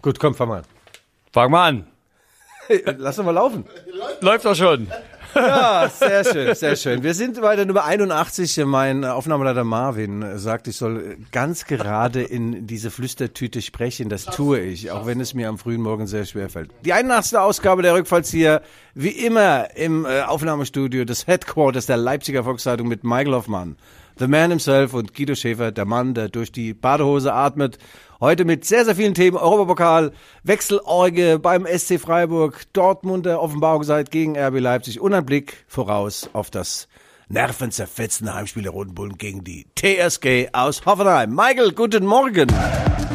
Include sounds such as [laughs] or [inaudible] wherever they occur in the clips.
Gut, komm, fang mal an. Fang mal an. [laughs] Lass doch mal laufen. Läuft doch schon. Ja, sehr schön, sehr schön. Wir sind bei der Nummer 81. Mein Aufnahmeleiter Marvin sagt, ich soll ganz gerade in diese Flüstertüte sprechen. Das tue ich, auch wenn es mir am frühen Morgen sehr schwer fällt. Die 81. Ausgabe der Rückfallzieher, wie immer im äh, Aufnahmestudio des Headquarters der Leipziger Volkszeitung mit Michael Hoffmann. The Man himself und Guido Schäfer, der Mann, der durch die Badehose atmet. Heute mit sehr, sehr vielen Themen. Europapokal, Wechselorge beim SC Freiburg, Dortmunder Offenbarung seit gegen RB Leipzig und ein Blick voraus auf das nervenzerfetzende Heimspiel der Roten Bullen gegen die TSG aus Hoffenheim. Michael, guten Morgen.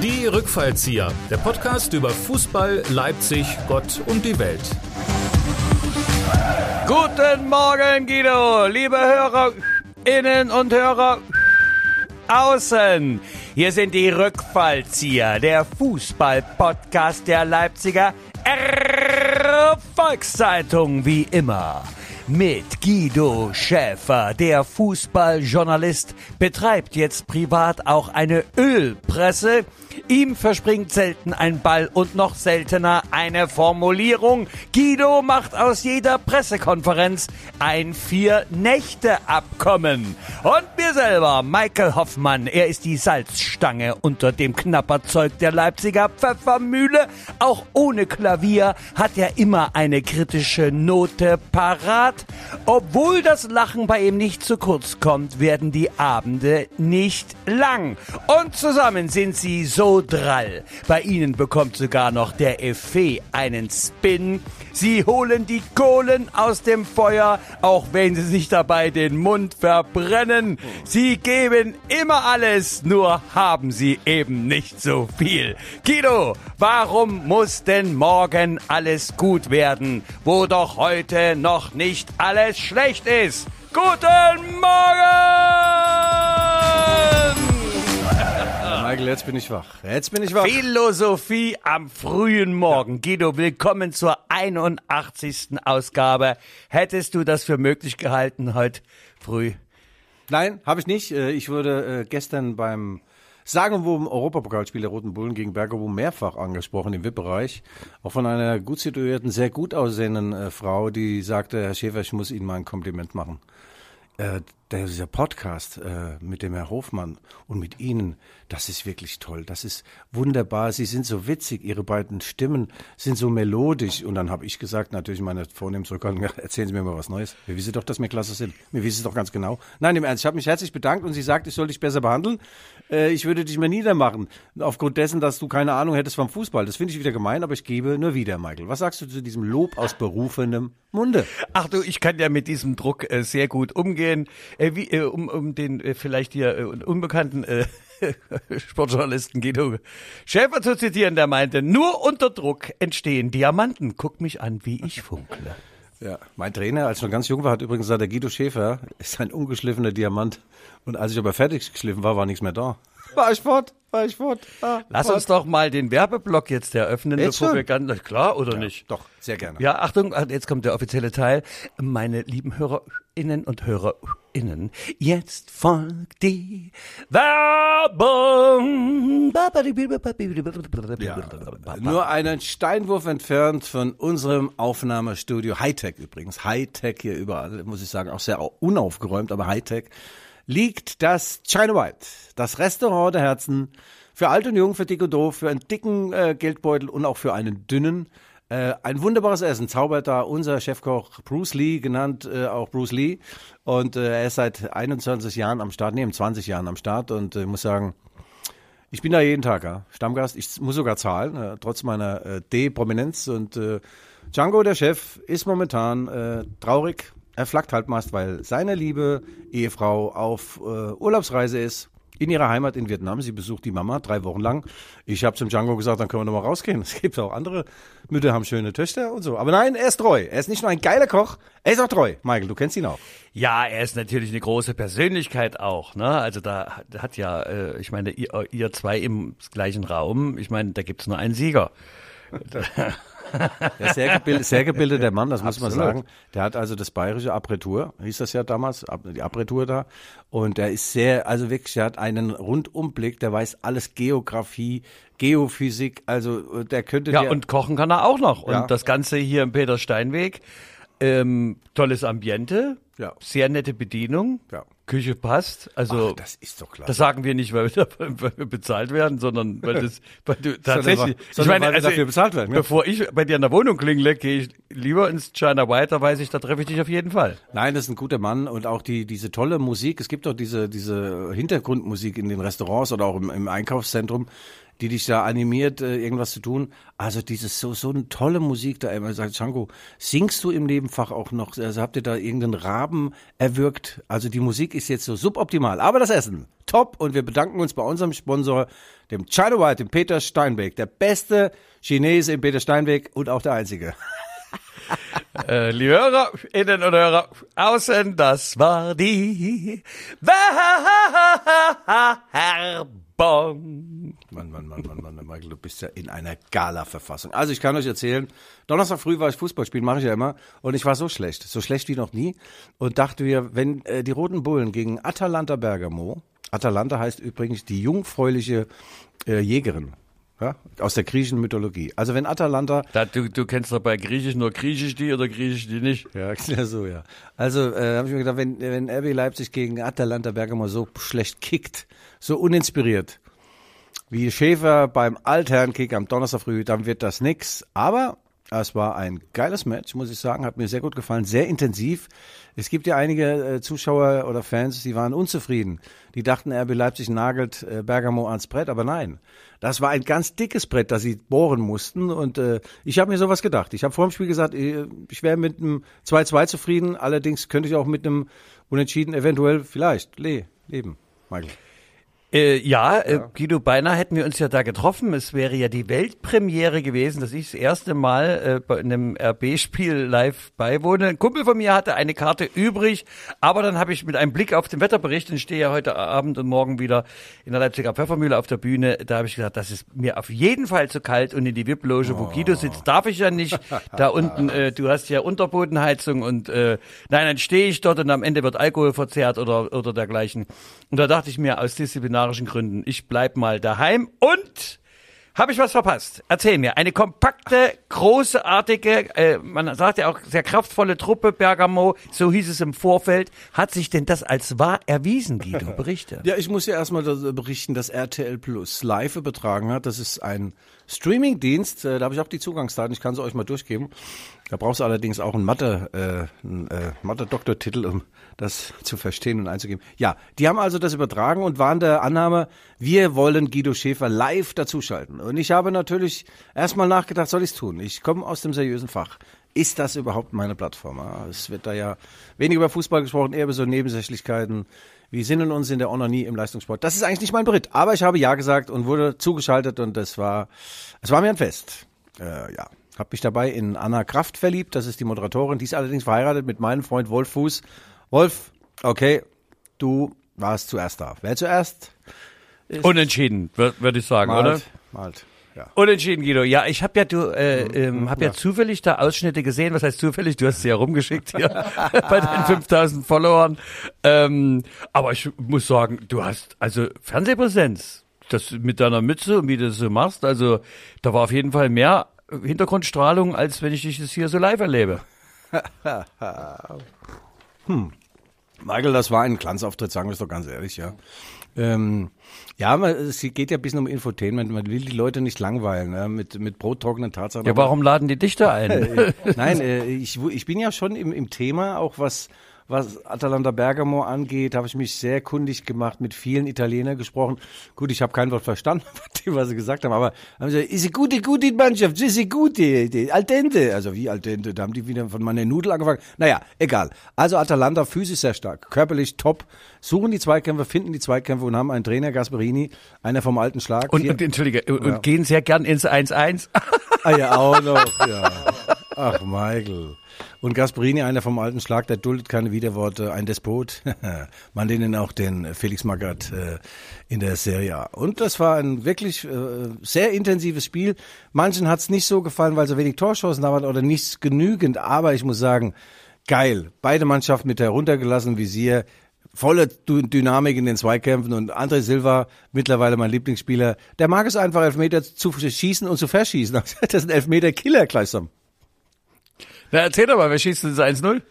Die Rückfallzieher, der Podcast über Fußball, Leipzig, Gott und die Welt. Guten Morgen, Guido, liebe Hörerinnen und Hörer außen. Hier sind die Rückfallzieher, der Fußball-Podcast der Leipziger Volkszeitung wie immer. Mit Guido Schäfer, der Fußballjournalist, betreibt jetzt privat auch eine Ölpresse. Ihm verspringt selten ein Ball und noch seltener eine Formulierung. Guido macht aus jeder Pressekonferenz ein Vier-Nächte-Abkommen. Und mir selber, Michael Hoffmann, er ist die Salzstange unter dem Knapperzeug der Leipziger Pfeffermühle. Auch ohne Klavier hat er immer eine kritische Note parat. Obwohl das Lachen bei ihm nicht zu kurz kommt, werden die Abende nicht lang. Und zusammen sind sie so drall. Bei ihnen bekommt sogar noch der Effet einen Spin. Sie holen die Kohlen aus dem Feuer, auch wenn sie sich dabei den Mund verbrennen. Sie geben immer alles, nur haben sie eben nicht so viel. Guido, warum muss denn morgen alles gut werden, wo doch heute noch nicht alles schlecht ist? Guten Morgen! Michael, jetzt bin ich wach. Jetzt bin ich wach. Philosophie am frühen Morgen. Guido, willkommen zur 81. Ausgabe. Hättest du das für möglich gehalten heute früh? Nein, habe ich nicht. Äh, Ich wurde äh, gestern beim sagenumwoben Europapokalspiel der Roten Bullen gegen Bergamo mehrfach angesprochen im VIP-Bereich. Auch von einer gut situierten, sehr gut aussehenden äh, Frau, die sagte, Herr Schäfer, ich muss Ihnen mal ein Kompliment machen. Äh, dieser Podcast äh, mit dem Herr Hofmann und mit Ihnen, das ist wirklich toll. Das ist wunderbar. Sie sind so witzig. Ihre beiden Stimmen sind so melodisch. Und dann habe ich gesagt, natürlich meine vornehmen Zurückhaltung, ja, [laughs] erzählen Sie mir mal was Neues. Wir wissen doch, dass wir klasse sind. Wir wissen es doch ganz genau. Nein, im Ernst, ich habe mich herzlich bedankt und sie sagt, ich soll dich besser behandeln. Äh, ich würde dich mehr niedermachen. Aufgrund dessen, dass du keine Ahnung hättest vom Fußball. Das finde ich wieder gemein, aber ich gebe nur wieder, Michael. Was sagst du zu diesem Lob aus berufenem Munde? Ach du, ich kann ja mit diesem Druck äh, sehr gut umgehen. Äh, wie, äh, um, um den äh, vielleicht hier äh, unbekannten äh, [laughs] Sportjournalisten Guido Schäfer zu zitieren, der meinte, nur unter Druck entstehen Diamanten. Guck mich an, wie ich funkle. Ja, mein Trainer, als ich noch ganz jung war, hat übrigens gesagt, der Guido Schäfer [laughs] ist ein ungeschliffener Diamant. Und als ich aber fertig geschliffen war, war nichts mehr da. War ich fort, war ich fort. Ah, Lass fort. uns doch mal den Werbeblock jetzt eröffnen, Jetzt bevor schon? wir ganz, klar oder nicht? Doch, sehr gerne. Ja, Achtung, jetzt kommt der offizielle Teil. Meine lieben Hörerinnen und Hörerinnen, jetzt folgt die Werbung. Ja, nur einen Steinwurf entfernt von unserem Aufnahmestudio, Hightech übrigens, Hightech hier überall, muss ich sagen, auch sehr unaufgeräumt, aber Hightech, liegt das China White, das Restaurant der Herzen, für alt und jung, für dick und doof, für einen dicken äh, Geldbeutel und auch für einen dünnen. Äh, ein wunderbares Essen zaubert da unser Chefkoch Bruce Lee, genannt äh, auch Bruce Lee. Und äh, er ist seit 21 Jahren am Start, nee, 20 Jahren am Start und äh, muss sagen, ich bin da jeden Tag, ja. Stammgast. Ich muss sogar zahlen, äh, trotz meiner äh, D-Prominenz. Und äh, Django, der Chef, ist momentan äh, traurig. Er flackt meist, weil seine liebe Ehefrau auf äh, Urlaubsreise ist. In ihrer Heimat in Vietnam. Sie besucht die Mama drei Wochen lang. Ich habe zum Django gesagt, dann können wir noch mal rausgehen. [laughs] Es gibt auch andere Mütter, haben schöne Töchter und so. Aber nein, er ist treu. Er ist nicht nur ein geiler Koch, er ist auch treu. Michael, du kennst ihn auch. Ja, er ist natürlich eine große Persönlichkeit auch. Ne? Also da hat- hat ja, äh, ich meine, ihr, ihr zwei im gleichen Raum, ich meine, da gibt's nur einen Sieger. Der sehr, gebild, sehr gebildeter Mann, das muss Absolut. man sagen. Der hat also das bayerische Abitur, hieß das ja damals, die Abitur da. Und der ist sehr, also wirklich, der hat einen Rundumblick, der weiß alles Geografie, Geophysik, also der könnte. Ja, und kochen kann er auch noch. Und ja. das Ganze hier im Peter Steinweg, ähm, tolles Ambiente, ja. sehr nette Bedienung. Ja. Küche passt. Also Ach, das ist doch klar. Das sagen wir nicht, weil wir, [laughs] weil wir bezahlt werden, sondern weil das weil du [laughs] tatsächlich. ich meine, also, dafür bezahlt werden. Bevor ich bei dir in der Wohnung klingle, gehe ich lieber ins China White, da weiß ich, da treffe ich dich auf jeden Fall. Nein, das ist ein guter Mann und auch die diese tolle Musik. Es gibt doch diese diese Hintergrundmusik in den Restaurants oder auch im, im Einkaufszentrum die dich da animiert, äh, irgendwas zu tun. Also dieses so so eine tolle Musik da immer sagt Chanko, singst du im Nebenfach auch noch? Also habt ihr da irgendeinen Raben erwürgt? Also die Musik ist jetzt so suboptimal, aber das Essen top und wir bedanken uns bei unserem Sponsor, dem China White, dem Peter Steinweg, der beste Chinese im Peter Steinweg und auch der einzige. [laughs] äh, liebe Hörer, innen und Hörer, außen, das war die Werbung. Mann, Mann, Mann, Mann, Mann, Mann, Michael, du bist ja in einer Gala-Verfassung. Also ich kann euch erzählen, Donnerstag früh war ich Fußball spielen, mache ich ja immer, und ich war so schlecht, so schlecht wie noch nie, und dachte mir, wenn äh, die Roten Bullen gegen Atalanta Bergamo, Atalanta heißt übrigens die jungfräuliche äh, Jägerin, ja, aus der griechischen Mythologie. Also wenn Atalanta. Da, du, du kennst doch bei Griechisch nur Griechisch die oder Griechisch die nicht. Ja, [laughs] so, ja. Also äh, habe ich mir gedacht, wenn, wenn RB Leipzig gegen Atalanta Bergamo so schlecht kickt, so uninspiriert, wie Schäfer beim Altherrenkick am Donnerstag früh, dann wird das nix. Aber es war ein geiles Match, muss ich sagen, hat mir sehr gut gefallen, sehr intensiv. Es gibt ja einige äh, Zuschauer oder Fans, die waren unzufrieden. Die dachten, RB Leipzig nagelt äh, Bergamo ans Brett, aber nein. Das war ein ganz dickes Brett, das sie bohren mussten. Und äh, ich habe mir sowas gedacht. Ich habe vor dem Spiel gesagt, äh, ich wäre mit einem 2-2 zufrieden. Allerdings könnte ich auch mit einem Unentschieden eventuell vielleicht le leben. Michael. Äh, ja, äh, Guido, beinahe hätten wir uns ja da getroffen. Es wäre ja die Weltpremiere gewesen, dass ich das erste Mal äh, bei einem RB-Spiel live beiwohne. Ein Kumpel von mir hatte eine Karte übrig, aber dann habe ich mit einem Blick auf den Wetterbericht, und stehe ja heute Abend und morgen wieder in der Leipziger Pfeffermühle auf der Bühne, da habe ich gesagt, das ist mir auf jeden Fall zu kalt und in die VIP-Loge, wo Guido sitzt, darf ich ja nicht. [laughs] Da unten, äh, du hast ja Unterbodenheizung und äh, nein, dann stehe ich dort und am Ende wird Alkohol verzehrt oder, oder dergleichen. Und da dachte ich mir, aus Disziplinar disziplinarischen Gründen. Ich bleib mal daheim und habe ich was verpasst? Erzähl mir. Eine kompakte, großartige, äh, man sagt ja auch sehr kraftvolle Truppe Bergamo, so hieß es im Vorfeld. Hat sich denn das als wahr erwiesen, Guido? [laughs] Berichte. ja, ich muss ja erstmal berichten, dass RTL Plus live übertragen hat. Das ist ein Streaming-Dienst, äh, da habe ich auch die Zugangsdaten, ich kann sie euch mal durchgeben. Da brauchst du allerdings auch einen Mathe, äh, einen, äh, Mathe-Doktortitel, um das zu verstehen und einzugeben. Ja, die haben also das übertragen und waren der Annahme, wir wollen Guido Schäfer live dazuschalten. Und ich habe natürlich erstmal nachgedacht, soll ich es tun? Ich komme aus dem seriösen Fach. Ist das überhaupt meine Plattform? Es wird da ja weniger über Fußball gesprochen, eher über so Nebensächlichkeiten. Wir sinnen uns in der Ononie im Leistungssport. Das ist eigentlich nicht mein Bericht, aber ich habe Ja gesagt und wurde zugeschaltet und das war, es war mir ein Fest. Äh, ja, habe mich dabei in Anna Kraft verliebt, das ist die Moderatorin, die ist allerdings verheiratet mit meinem Freund Wolf Fuß. Wolf, okay, du warst zuerst da. Wer zuerst? Unentschieden, würde würd ich sagen, malt, oder? Malt. Ja. Unentschieden, Guido. Ja, ich habe ja du, äh, mhm. ähm, hab ja. ja. zufällig da Ausschnitte gesehen. Was heißt zufällig? Du hast sie ja rumgeschickt hier [laughs] bei den 5000 Followern. Ähm, aber ich muss sagen, du hast also Fernsehpräsenz. Das mit deiner Mütze und wie du das so machst. Also da war auf jeden Fall mehr Hintergrundstrahlung, als wenn ich dich das hier so live erlebe. [laughs] hm. Michael, das war ein Glanzauftritt, sagen wir es doch ganz ehrlich, ja. Ähm, ja, man, es geht ja ein bisschen um Infotainment. Man will die Leute nicht langweilen ne? mit, mit brottrockenen Tatsachen. Ja, warum laden die dich da ein? [laughs] Nein, äh, ich, ich bin ja schon im, im Thema, auch was was Atalanta Bergamo angeht, habe ich mich sehr kundig gemacht, mit vielen Italienern gesprochen. Gut, ich habe kein Wort verstanden, [laughs] was sie gesagt haben, aber haben sie gesagt, ist eine gute, gute Mannschaft, ist eine gute, die, Altente. Also wie Altente, da haben die wieder von meiner Nudel angefangen. Naja, egal. Also Atalanta physisch sehr stark, körperlich top, suchen die Zweikämpfe, finden die Zweikämpfe und haben einen Trainer, Gasperini, einer vom alten Schlag. Und, und entschuldige, und, ja. gehen sehr gern ins 1-1. ah ja, auch noch, ja. Ach, Michael. Und Gasperini, einer vom alten Schlag, der duldet keine Widerworte, ein Despot. [laughs] Man nennen auch den Felix Magath äh, in der Serie A. Und das war ein wirklich äh, sehr intensives Spiel. Manchen hat es nicht so gefallen, weil so wenig Torschancen da waren oder nicht genügend. Aber ich muss sagen, geil. Beide Mannschaften mit heruntergelassenen Visier volle Dynamik in den Zweikämpfen und André Silva, mittlerweile mein Lieblingsspieler, der mag es einfach, Elfmeter zu schießen und zu verschießen. [laughs] Das ist ein Elfmeter-Killer gleichsam. Na, erzähl doch mal, wer schießt das 1-0?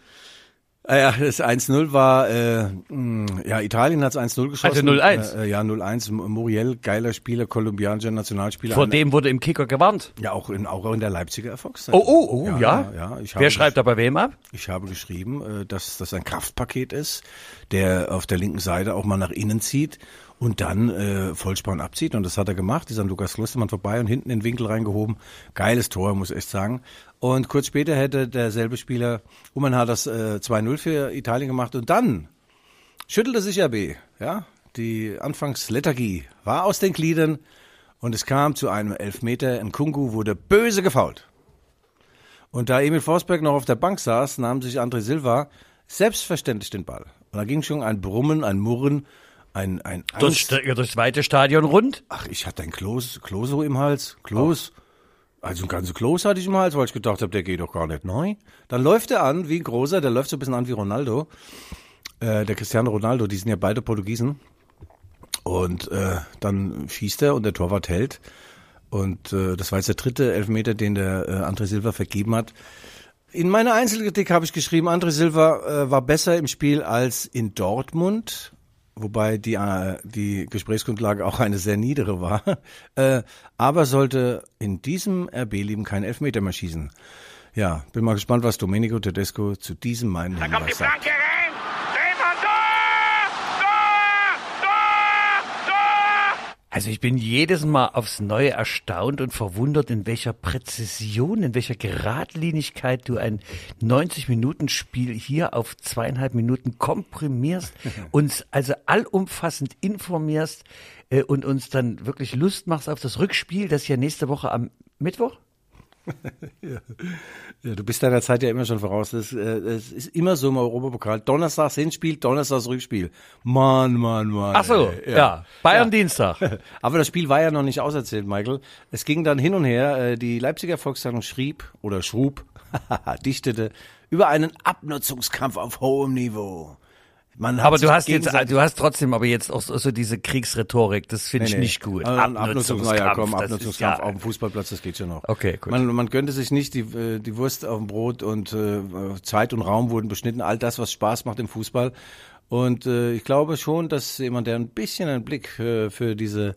Ah ja, das 1-0 war, äh, mm, ja, Italien hat es 1-0 geschossen. Also 0-1. Äh, ja, 0-1. Muriel, geiler Spieler, kolumbianischer Nationalspieler. Vor dem wurde im Kicker gewarnt. Ja, auch in, auch in der Leipziger Erfolgszeit. Oh, oh, oh, ja. ja. ja ich Wer schreibt da bei wem ab? Ich habe geschrieben, äh, dass das ein Kraftpaket ist, der auf der linken Seite auch mal nach innen zieht und dann äh, Vollspann abzieht. Und das hat er gemacht, ist an Lukas Klostermann vorbei und hinten in den Winkel reingehoben. Geiles Tor, muss ich echt sagen. Und kurz später hätte derselbe Spieler, Uman hat das äh, 2-0 für Italien gemacht und dann schüttelte sich RB, ja. Die Anfangslethargie war aus den Gliedern und es kam zu einem Elfmeter. Nkungu wurde böse gefault. Und da Emil Forsberg noch auf der Bank saß, nahm sich André Silva selbstverständlich den Ball. Und da ging schon ein Brummen, ein Murren, ein, ein Angst. Durch, das zweite Stadion rund? Ach, ich hatte ein Klos, Kloso im Hals. Klos. Oh. Also ein ganzes Klos hatte ich im Hals, weil ich gedacht habe, der geht doch gar nicht neu. Dann läuft er an wie ein großer, der läuft so ein bisschen an wie Ronaldo. Äh, der Cristiano Ronaldo, die sind ja beide Portugiesen. Und äh, dann schießt er und der Torwart hält. Und äh, das war jetzt der dritte Elfmeter, den der äh, André Silva vergeben hat. In meiner Einzelkritik habe ich geschrieben, André Silva äh, war besser im Spiel als in Dortmund wobei die, äh, die Gesprächsgrundlage auch eine sehr niedere war, [laughs] äh, aber sollte in diesem RB-Leben kein Elfmeter mehr schießen. Ja, bin mal gespannt, was Domenico Tedesco zu diesem meinen Da kommt die Flanke rein! Stefan, Tor! Tor! Tor! Tor! Also ich bin jedes Mal aufs Neue erstaunt und verwundert, in welcher Präzision, in welcher Geradlinigkeit du ein 90-Minuten-Spiel hier auf zweieinhalb Minuten komprimierst, [laughs] uns also allumfassend informierst äh, und uns dann wirklich Lust machst auf das Rückspiel, das ja nächste Woche am Mittwoch [laughs] ja. ja. du bist deiner Zeit ja immer schon voraus. Das, äh, es ist immer so im Europapokal. Donnerstags Hinspiel, Donnerstags Rückspiel. Mann, Mann, Mann. Ach so, ja. ja. Bayern ja. Dienstag. [laughs] Aber das Spiel war ja noch nicht auserzählt, Michael. Es ging dann hin und her. Äh, die Leipziger Volkszeitung schrieb oder schrub, [laughs] dichtete über einen Abnutzungskampf auf hohem Niveau. Man aber du hast jetzt, du hast trotzdem aber jetzt auch so, so diese Kriegsrhetorik, das finde nee, ich nee. nicht gut. Also Abnutzungskampf, ja, komm, Abnutzungskampf ja, auf dem Fußballplatz, das geht schon noch. Okay, gut. Man, man gönnte sich nicht die, äh, die Wurst auf dem Brot und äh, Zeit und Raum wurden beschnitten, all das, was Spaß macht im Fußball. Und äh, ich glaube schon, dass jemand, der ein bisschen einen Blick für, für diese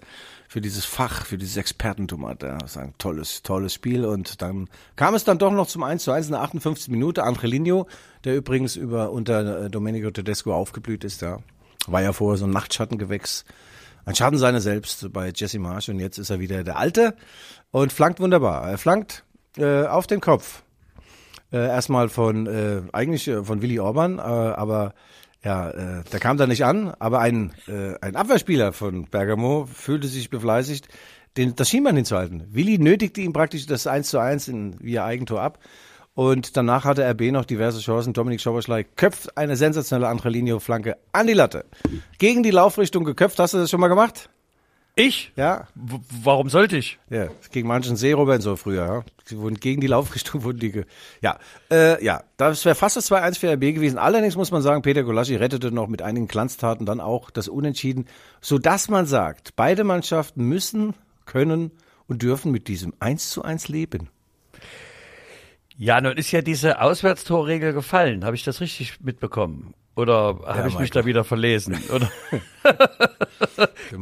für dieses Fach, für dieses Expertentum hat. Ja, das ist ein tolles, tolles Spiel. Und dann kam es dann doch noch zum 1 zu 1 in der 58. Minute. Angelino, der übrigens über unter äh, Domenico Tedesco aufgeblüht ist, ja. War ja vorher so ein Nachtschattengewächs. Ein Schatten seiner selbst bei Jesse Marsch und jetzt ist er wieder der Alte und flankt wunderbar. Er flankt äh, auf den Kopf. Äh, erstmal von, äh, eigentlich äh, von Willy Orban, äh, aber ja, äh, der kam da nicht an, aber ein, äh, ein Abwehrspieler von Bergamo fühlte sich befleißigt, den, das Schienbein hinzuhalten. Willi nötigte ihm praktisch das 1 zu 1 in, via Eigentor ab. Und danach hatte RB noch diverse Chancen. Dominik Schoberschlei köpft eine sensationelle andere Linie-Flanke an die Latte. Gegen die Laufrichtung geköpft. Hast du das schon mal gemacht? Ich? Ja. W warum sollte ich? Ja, gegen manchen Seerobben so früher. Ja. Sie wurden gegen die Laufrichtung [laughs] wurden die. Ge ja, äh, ja, das wäre fast das 2-1 für RB gewesen. Allerdings muss man sagen, Peter Golaschi rettete noch mit einigen Glanztaten dann auch das Unentschieden, so dass man sagt, beide Mannschaften müssen, können und dürfen mit diesem 1 zu 1 leben. Ja, nun ist ja diese Auswärtstorregel gefallen. Habe ich das richtig mitbekommen? Oder habe ja, ich mich da wieder verlesen? [laughs] Oder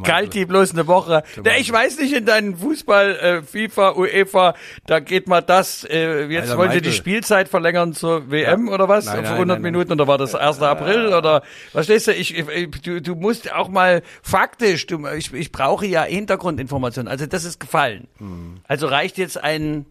Kalt die bloß eine Woche. Ja, ich weiß nicht, in deinen Fußball, äh, FIFA, UEFA, da geht mal das, äh, jetzt Alter, wollen sie die Spielzeit verlängern zur WM ja. oder was? Nein, Auf 100 nein, Minuten oder war das 1. April oder, verstehst du, ich, ich, du, du musst auch mal faktisch, du, ich, ich brauche ja Hintergrundinformationen. Also das ist gefallen. Mhm. Also reicht jetzt ein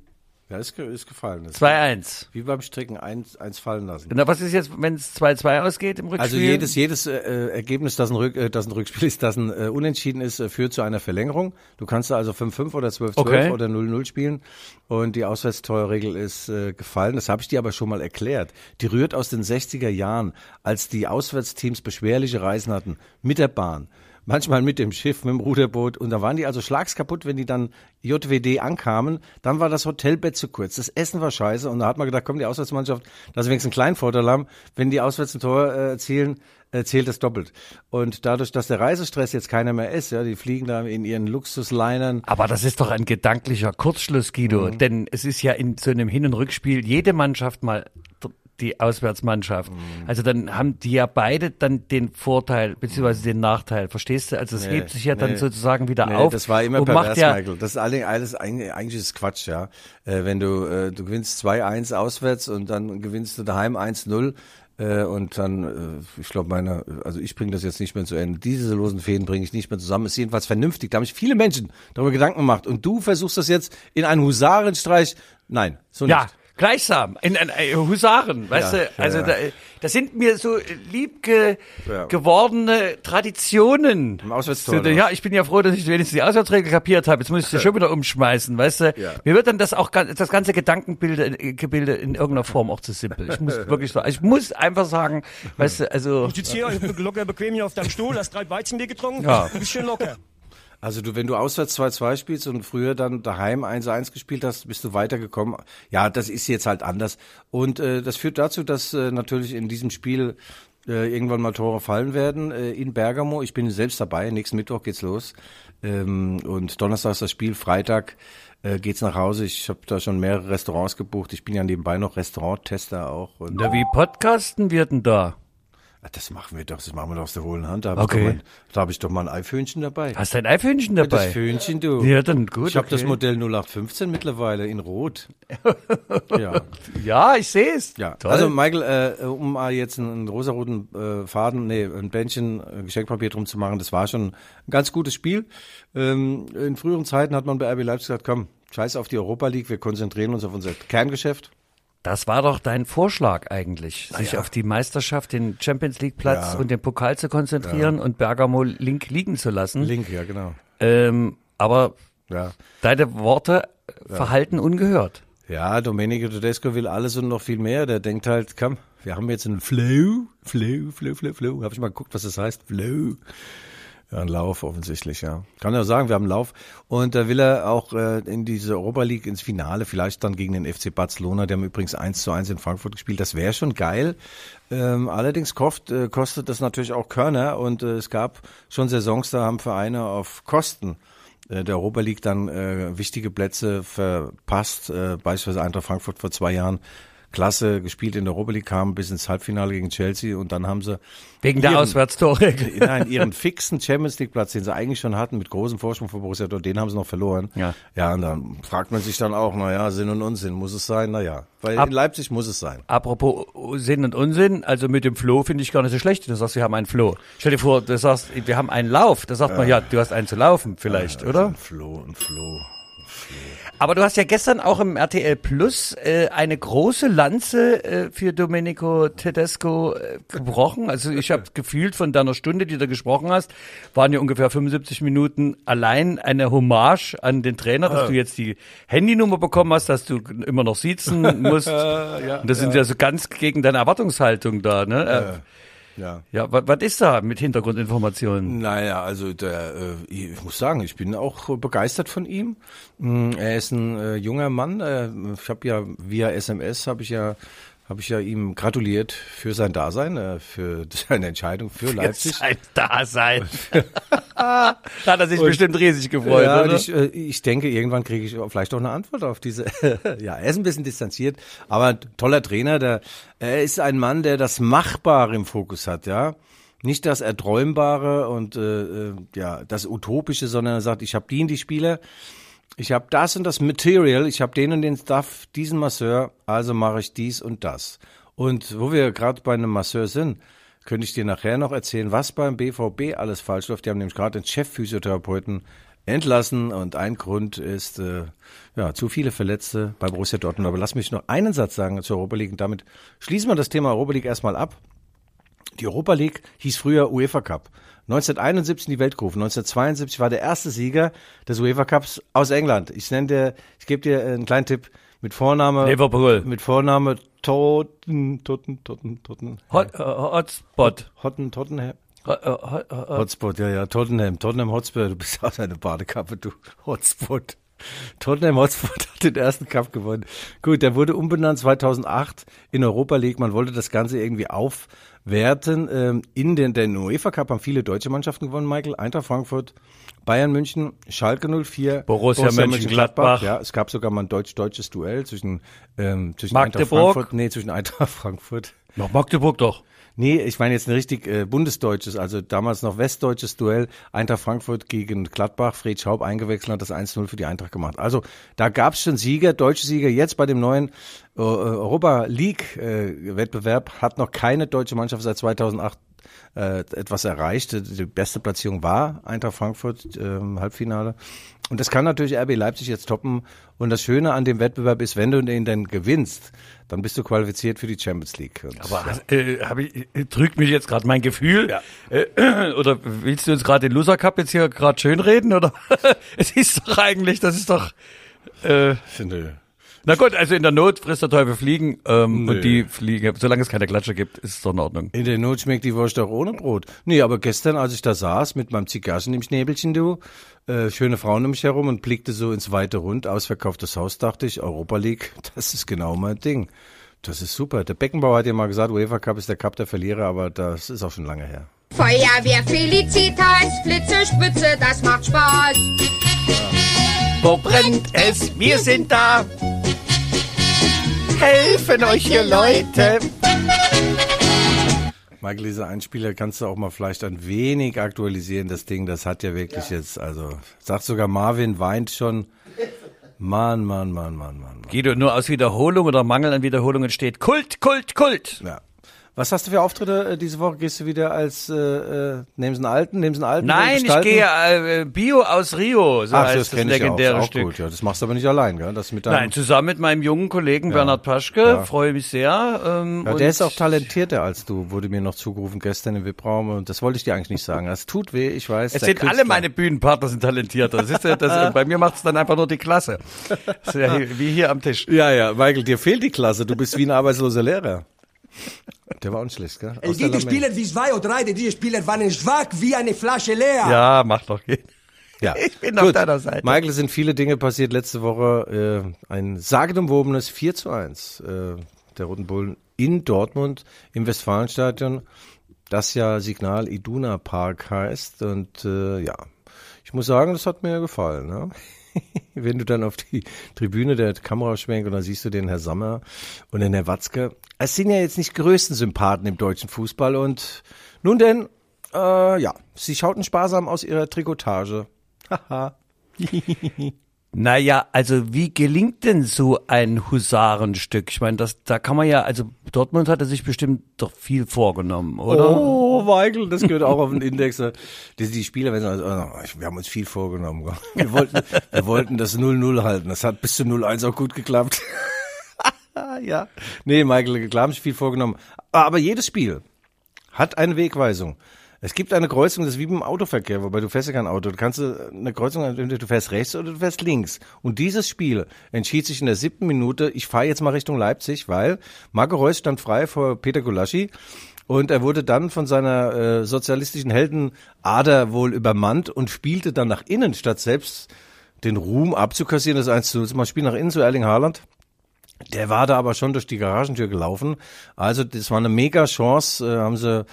Ja, ist, ist gefallen. 2-1. Wie beim Stricken eins, eins fallen lassen. Na, was ist jetzt, wenn es 2-2 ausgeht im Rückspiel? Also jedes, jedes äh, Ergebnis, das ein, Rück, äh, das ein Rückspiel ist, das ein äh, Unentschieden ist, äh, führt zu einer Verlängerung. Du kannst da also 5-5 oder 12-12 Okay. oder 0-0 spielen. Und die Auswärtstorregel ist äh, gefallen. Das habe ich dir aber schon mal erklärt. Die rührt aus den 60er Jahren, als die Auswärtsteams beschwerliche Reisen hatten mit der Bahn. Manchmal mit dem Schiff, mit dem Ruderboot. Und da waren die also schlagskaputt, wenn die dann JWD ankamen. Dann war das Hotelbett zu kurz. Das Essen war scheiße. Und da hat man gedacht, komm, die Auswärtsmannschaft, dass sie wenigstens einen kleinen Vorteil haben. Wenn die auswärts ein Tor äh, erzielen, äh, zählt das doppelt. Und dadurch, dass der Reisestress jetzt keiner mehr ist, ja, die fliegen da in ihren Luxuslinern. Aber das ist doch ein gedanklicher Kurzschluss, Guido. Mhm. Denn es ist ja in so einem Hin- und Rückspiel jede Mannschaft mal die Auswärtsmannschaft. Mhm. Also dann haben die ja beide dann den Vorteil beziehungsweise den Nachteil. Verstehst du? Also es Nee, hebt sich ja dann nee. sozusagen wieder Nee, auf. das war immer pervers, ja, Michael. Das ist alles, eigentlich ist Quatsch, ja. Äh, wenn du, äh, du gewinnst 2-1 auswärts und dann gewinnst du daheim 1-0 äh, und dann, äh, ich glaube, meine, also ich bringe das jetzt nicht mehr zu Ende. Diese losen Fäden bringe ich nicht mehr zusammen. Ist jedenfalls vernünftig. Da haben sich viele Menschen darüber Gedanken gemacht. Und du versuchst das jetzt in einen Husarenstreich. Nein, so Ja, nicht. Gleichsam. In, in, äh, Husaren, weißt Ja, du? Also ja. Da, das sind mir so lieb ge, Ja. gewordene Traditionen. Im Auswärtstor, So, ja, ich bin ja froh, dass ich wenigstens die Auswärtsregel kapiert habe. Jetzt muss ich sie [laughs] schon wieder umschmeißen, weißt du? Ja. Mir wird dann das auch das ganze Gedankenbilde äh, Gebilde in irgendeiner Form auch zu simpel. Ich muss [laughs] wirklich sagen, ich muss einfach sagen, weißt du, also Du sitzt hier locker bequem hier auf deinem Stuhl, hast drei Weizenbier getrunken, Ja. ein bisschen locker. Also du, wenn du auswärts 2-2 spielst und früher dann daheim 1-1 gespielt hast, bist du weitergekommen. Ja, das ist jetzt halt anders. Und äh, das führt dazu, dass äh, natürlich in diesem Spiel äh, irgendwann mal Tore fallen werden äh, in Bergamo. Ich bin selbst dabei. Nächsten Mittwoch geht's los. Ähm, und Donnerstag ist das Spiel. Freitag äh, geht's nach Hause. Ich habe da schon mehrere Restaurants gebucht. Ich bin ja nebenbei noch Restauranttester auch. Und na, wie podcasten wir denn da? Ah, das machen wir doch. Das machen wir doch aus der hohlen Hand. Da habe Okay. ich, doch mein- da hab ich doch mal ein Eiföhnchen dabei. Hast du ein Eifühnchen dabei? Das Föhnchen, du. Ja, dann gut, Ich habe okay. das Modell 0815 mittlerweile in Rot. [laughs] ja. ja, ich sehe es. Ja. Toll. Also Michael, äh, um mal jetzt einen, einen rosaroten äh, Faden, nee, ein Bändchen äh, Geschenkpapier drum zu machen, das war schon ein ganz gutes Spiel. Ähm, in früheren Zeiten hat man bei RB Leipzig gesagt, komm, scheiß auf die Europa League, wir konzentrieren uns auf unser Kerngeschäft. Das war doch dein Vorschlag eigentlich, sich ja. auf die Meisterschaft, den Champions League Platz Ja. und den Pokal zu konzentrieren und Bergamo link liegen zu lassen. Link, ja genau. Ähm, aber Ja. deine Worte verhalten ungehört. Ja, Domenico Tedesco will alles und noch viel mehr. Der denkt halt, komm, wir haben jetzt einen Flow, Flow, Flow, Flow, Flow. Habe ich mal geguckt, was das heißt? Flow. Ja, ein Lauf offensichtlich, ja. Kann ja sagen, wir haben einen Lauf. Und da will er auch äh, in diese Europa League ins Finale, vielleicht dann gegen den FC Barcelona. Die haben übrigens 1 zu 1 in Frankfurt gespielt. Das wäre schon geil. Ähm, allerdings kost, äh, kostet das natürlich auch Körner. Und äh, es gab schon Saisons, da haben Vereine auf Kosten äh, der Europa League dann äh, wichtige Plätze verpasst. Äh, beispielsweise Eintracht Frankfurt vor zwei Jahren klasse gespielt in der Europa League, kam bis ins Halbfinale gegen Chelsea und dann haben sie Wegen der ihren- Auswärtstorregel. [laughs] Nein, ihren fixen Champions League Platz, den sie eigentlich schon hatten, mit großem Vorsprung vor Borussia Dortmund, den haben sie noch verloren. Ja. Ja, und dann fragt man sich dann auch, naja, Sinn und Unsinn, muss es sein? Naja, weil Ab- in Leipzig muss es sein. Apropos Sinn und Unsinn, also mit dem Flow finde ich gar nicht so schlecht. Du sagst, wir haben einen Flow. Stell dir vor, du sagst, wir haben einen Lauf. Da sagt man, ja, du hast einen zu laufen vielleicht, oder? Ein Floh, ein Floh. Aber du hast ja gestern auch im RTL Plus äh, eine große Lanze äh, für Domenico Tedesco äh, gebrochen. Also ich habe gefühlt von deiner Stunde, die du gesprochen hast, waren ja ungefähr 75 Minuten allein eine Hommage an den Trainer, dass du jetzt die Handynummer bekommen hast, dass du immer noch sitzen musst. [laughs] Und das sind ja so ganz gegen deine Erwartungshaltung da. Ne? Ja. ja, was, was ist da mit Hintergrundinformationen? Naja, also der, äh, ich muss sagen, ich bin auch begeistert von ihm. Mm, Er ist ein äh, junger Mann. Äh, ich habe ja via SMS habe ich ja habe ich ja ihm gratuliert für sein Dasein, äh, für [laughs] seine Entscheidung für Leipzig. Sein Dasein. [laughs] da hat er sich bestimmt riesig gefreut, ja, und ich, äh, ich denke, irgendwann kriege ich vielleicht auch eine Antwort auf diese. [laughs] ja, er ist ein bisschen distanziert, aber ein toller Trainer. Der, er ist ein Mann, der das Machbare im Fokus hat, ja. Nicht das Erträumbare und äh, äh, ja das Utopische, sondern er sagt, ich habe die und die Spieler, ich habe das und das Material, ich habe den und den Stuff, diesen Masseur, also mache ich dies und das. Und wo wir gerade bei einem Masseur sind, könnte ich dir nachher noch erzählen, was beim BVB alles falsch läuft. Die haben nämlich gerade den Chefphysiotherapeuten entlassen und ein Grund ist äh, ja zu viele Verletzte bei Borussia Dortmund. Aber lass mich noch einen Satz sagen zur Europa League und damit schließen wir das Thema Europa League erstmal ab. Die Europa League hieß früher UEFA Cup. 1971 die Welt gerufen. 1972 war der erste Sieger des UEFA Cups aus England. Ich nenne dir, ich gebe dir einen kleinen Tipp mit Vorname. Liverpool. Mit Vorname Totten, Totten, Totten, Totten. Hot, äh, Hotspot. Hotten, Tottenham. Äh, Hot, Hot, Hotspot, ja, ja, Tottenham, Tottenham Hotspur, du bist auch eine Badekappe, du Hotspot. Tottenham Hotspur hat den ersten Cup gewonnen. Gut, der wurde umbenannt 2008 in Europa League. Man wollte das Ganze irgendwie aufwerten. Ähm, in den, den UEFA Cup haben viele deutsche Mannschaften gewonnen, Michael. Eintracht Frankfurt, Bayern München, Schalke 04, Borussia Mönchengladbach. Ja, es gab sogar mal ein deutsch-deutsches Duell zwischen, ähm, zwischen Magdeburg. Eintracht Frankfurt, nee, zwischen Eintracht Frankfurt Noch Magdeburg doch. Nee, ich meine jetzt ein richtig äh, bundesdeutsches, also damals noch westdeutsches Duell. Eintracht Frankfurt gegen Gladbach. Fred Schaub eingewechselt hat das 1-0 für die Eintracht gemacht. Also da gab es schon Sieger, deutsche Sieger. Jetzt bei dem neuen äh, Europa League äh, Wettbewerb hat noch keine deutsche Mannschaft seit 2008 äh, etwas erreicht. Die beste Platzierung war Eintracht Frankfurt ähm, Halbfinale. Und das kann natürlich RB Leipzig jetzt toppen. Und das Schöne an dem Wettbewerb ist, wenn du den dann gewinnst, dann bist du qualifiziert für die Champions League. Und Aber äh, hab ich, äh, trügt mich jetzt gerade mein Gefühl? Äh, [clears throat] oder willst du uns gerade den Loser Cup jetzt hier gerade schönreden? Oder [laughs] es ist doch eigentlich, das ist doch. Äh, finde, na gut, also in der Not frisst der Teufel fliegen ähm, und die fliegen, solange es keine Klatsche gibt, ist es doch in Ordnung. in der Not schmeckt die Wurst auch ohne Brot. Nee, aber gestern, als ich da saß mit meinem Zigarren im Schnäbelchen, du, äh, schöne Frauen um mich herum und blickte so ins weite Rund, ausverkauftes Haus, dachte ich, Europa League, [laughs] das ist genau mein Ding. Das ist super. Der Beckenbauer hat ja mal gesagt, UEFA Cup ist der Cup der Verlierer, aber das ist auch schon lange her. Feuerwehr Felicitas, Blitze, Spitze, das macht Spaß. Wo brennt es? Wir sind da. Helfen euch hier Leute. Michael, diese Einspieler kannst du auch mal vielleicht ein wenig aktualisieren. Das Ding, das hat ja wirklich jetzt, also, sagt sogar Marvin, weint schon. Mann, Mann, Mann, Mann, Mann, Mann. Guido, nur aus Wiederholung oder Mangel an Wiederholungen steht Kult, Kult, Kult. Ja. Was hast du für Auftritte äh, diese Woche? Gehst du wieder als, äh, äh, nehmen Sie einen alten, nehmen Sie einen alten? Nein, ich gehe äh, Bio aus Rio, so Ach, heißt das das, ja auch, legendäre auch Stück. gut, ja. Das machst du aber nicht allein, gell? Das mit deinem, Nein, zusammen mit meinem jungen Kollegen Bernhard Paschke, Ja. freue mich sehr. Ähm, ja, und der ist auch talentierter als du, wurde mir noch zugerufen gestern im VIP-Raum und das wollte ich dir eigentlich nicht sagen. Das tut weh, ich weiß. Es sind alle Künstler. meine Bühnenpartner sind talentierter. Das ist ja, das, [laughs] bei mir macht es dann einfach nur die Klasse. Das ist ja hier, wie hier am Tisch. Ja, ja, Michael, dir fehlt die Klasse. Du bist wie ein arbeitsloser Lehrer. Der war unschlecht, gell? Es gibt. Spieler wie zwei oder drei, diese Spieler waren schwach wie eine Flasche leer. Ja, macht doch. Ja. [laughs] Ich bin auf deiner Seite. Michael, es sind viele Dinge passiert letzte Woche. Äh, ein sagenumwobenes 4 zu 1 äh, der Roten Bullen in Dortmund im Westfalenstadion, das ja Signal Iduna Park heißt. Und äh, ja, ich muss sagen, das hat mir gefallen. Ne? [laughs] Wenn du dann auf die Tribüne der Kamera schwenkst und dann siehst du den Herr Sommer und den Herr Watzke. Es sind ja jetzt nicht größten Sympathen im deutschen Fußball und nun denn, äh, ja, sie schauten sparsam aus ihrer Trikotage. Haha. [laughs] Naja, also wie gelingt denn so ein Husarenstück? Ich meine, das, da kann man ja, also Dortmund hatte sich bestimmt doch viel vorgenommen, oder? Oh, Michael, das gehört auch auf den Index. Die, die Spieler, wenn sie also, wir haben uns viel vorgenommen. Wir wollten, wir wollten das 0-0 halten. Das hat bis zu 0-1 auch gut geklappt. [laughs] ja. Nee, Michael, klar haben sich viel vorgenommen. Aber jedes Spiel hat eine Wegweisung. Es gibt eine Kreuzung, das ist wie beim Autoverkehr, wobei du fährst ja kein Auto. Du kannst äh, eine Kreuzung, entweder du fährst rechts oder du fährst links. Und dieses Spiel entschied sich in der siebten Minute, ich fahre jetzt mal Richtung Leipzig, weil Marco Reus stand frei vor Peter Gulaschi und er wurde dann von seiner äh, sozialistischen Heldenader wohl übermannt und spielte dann nach innen, statt selbst den Ruhm abzukassieren, das 1 zu 0 mal Spiel nach innen zu Erling Haaland. Der war da aber schon durch die Garagentür gelaufen. Also das war eine mega Chance, äh, haben sie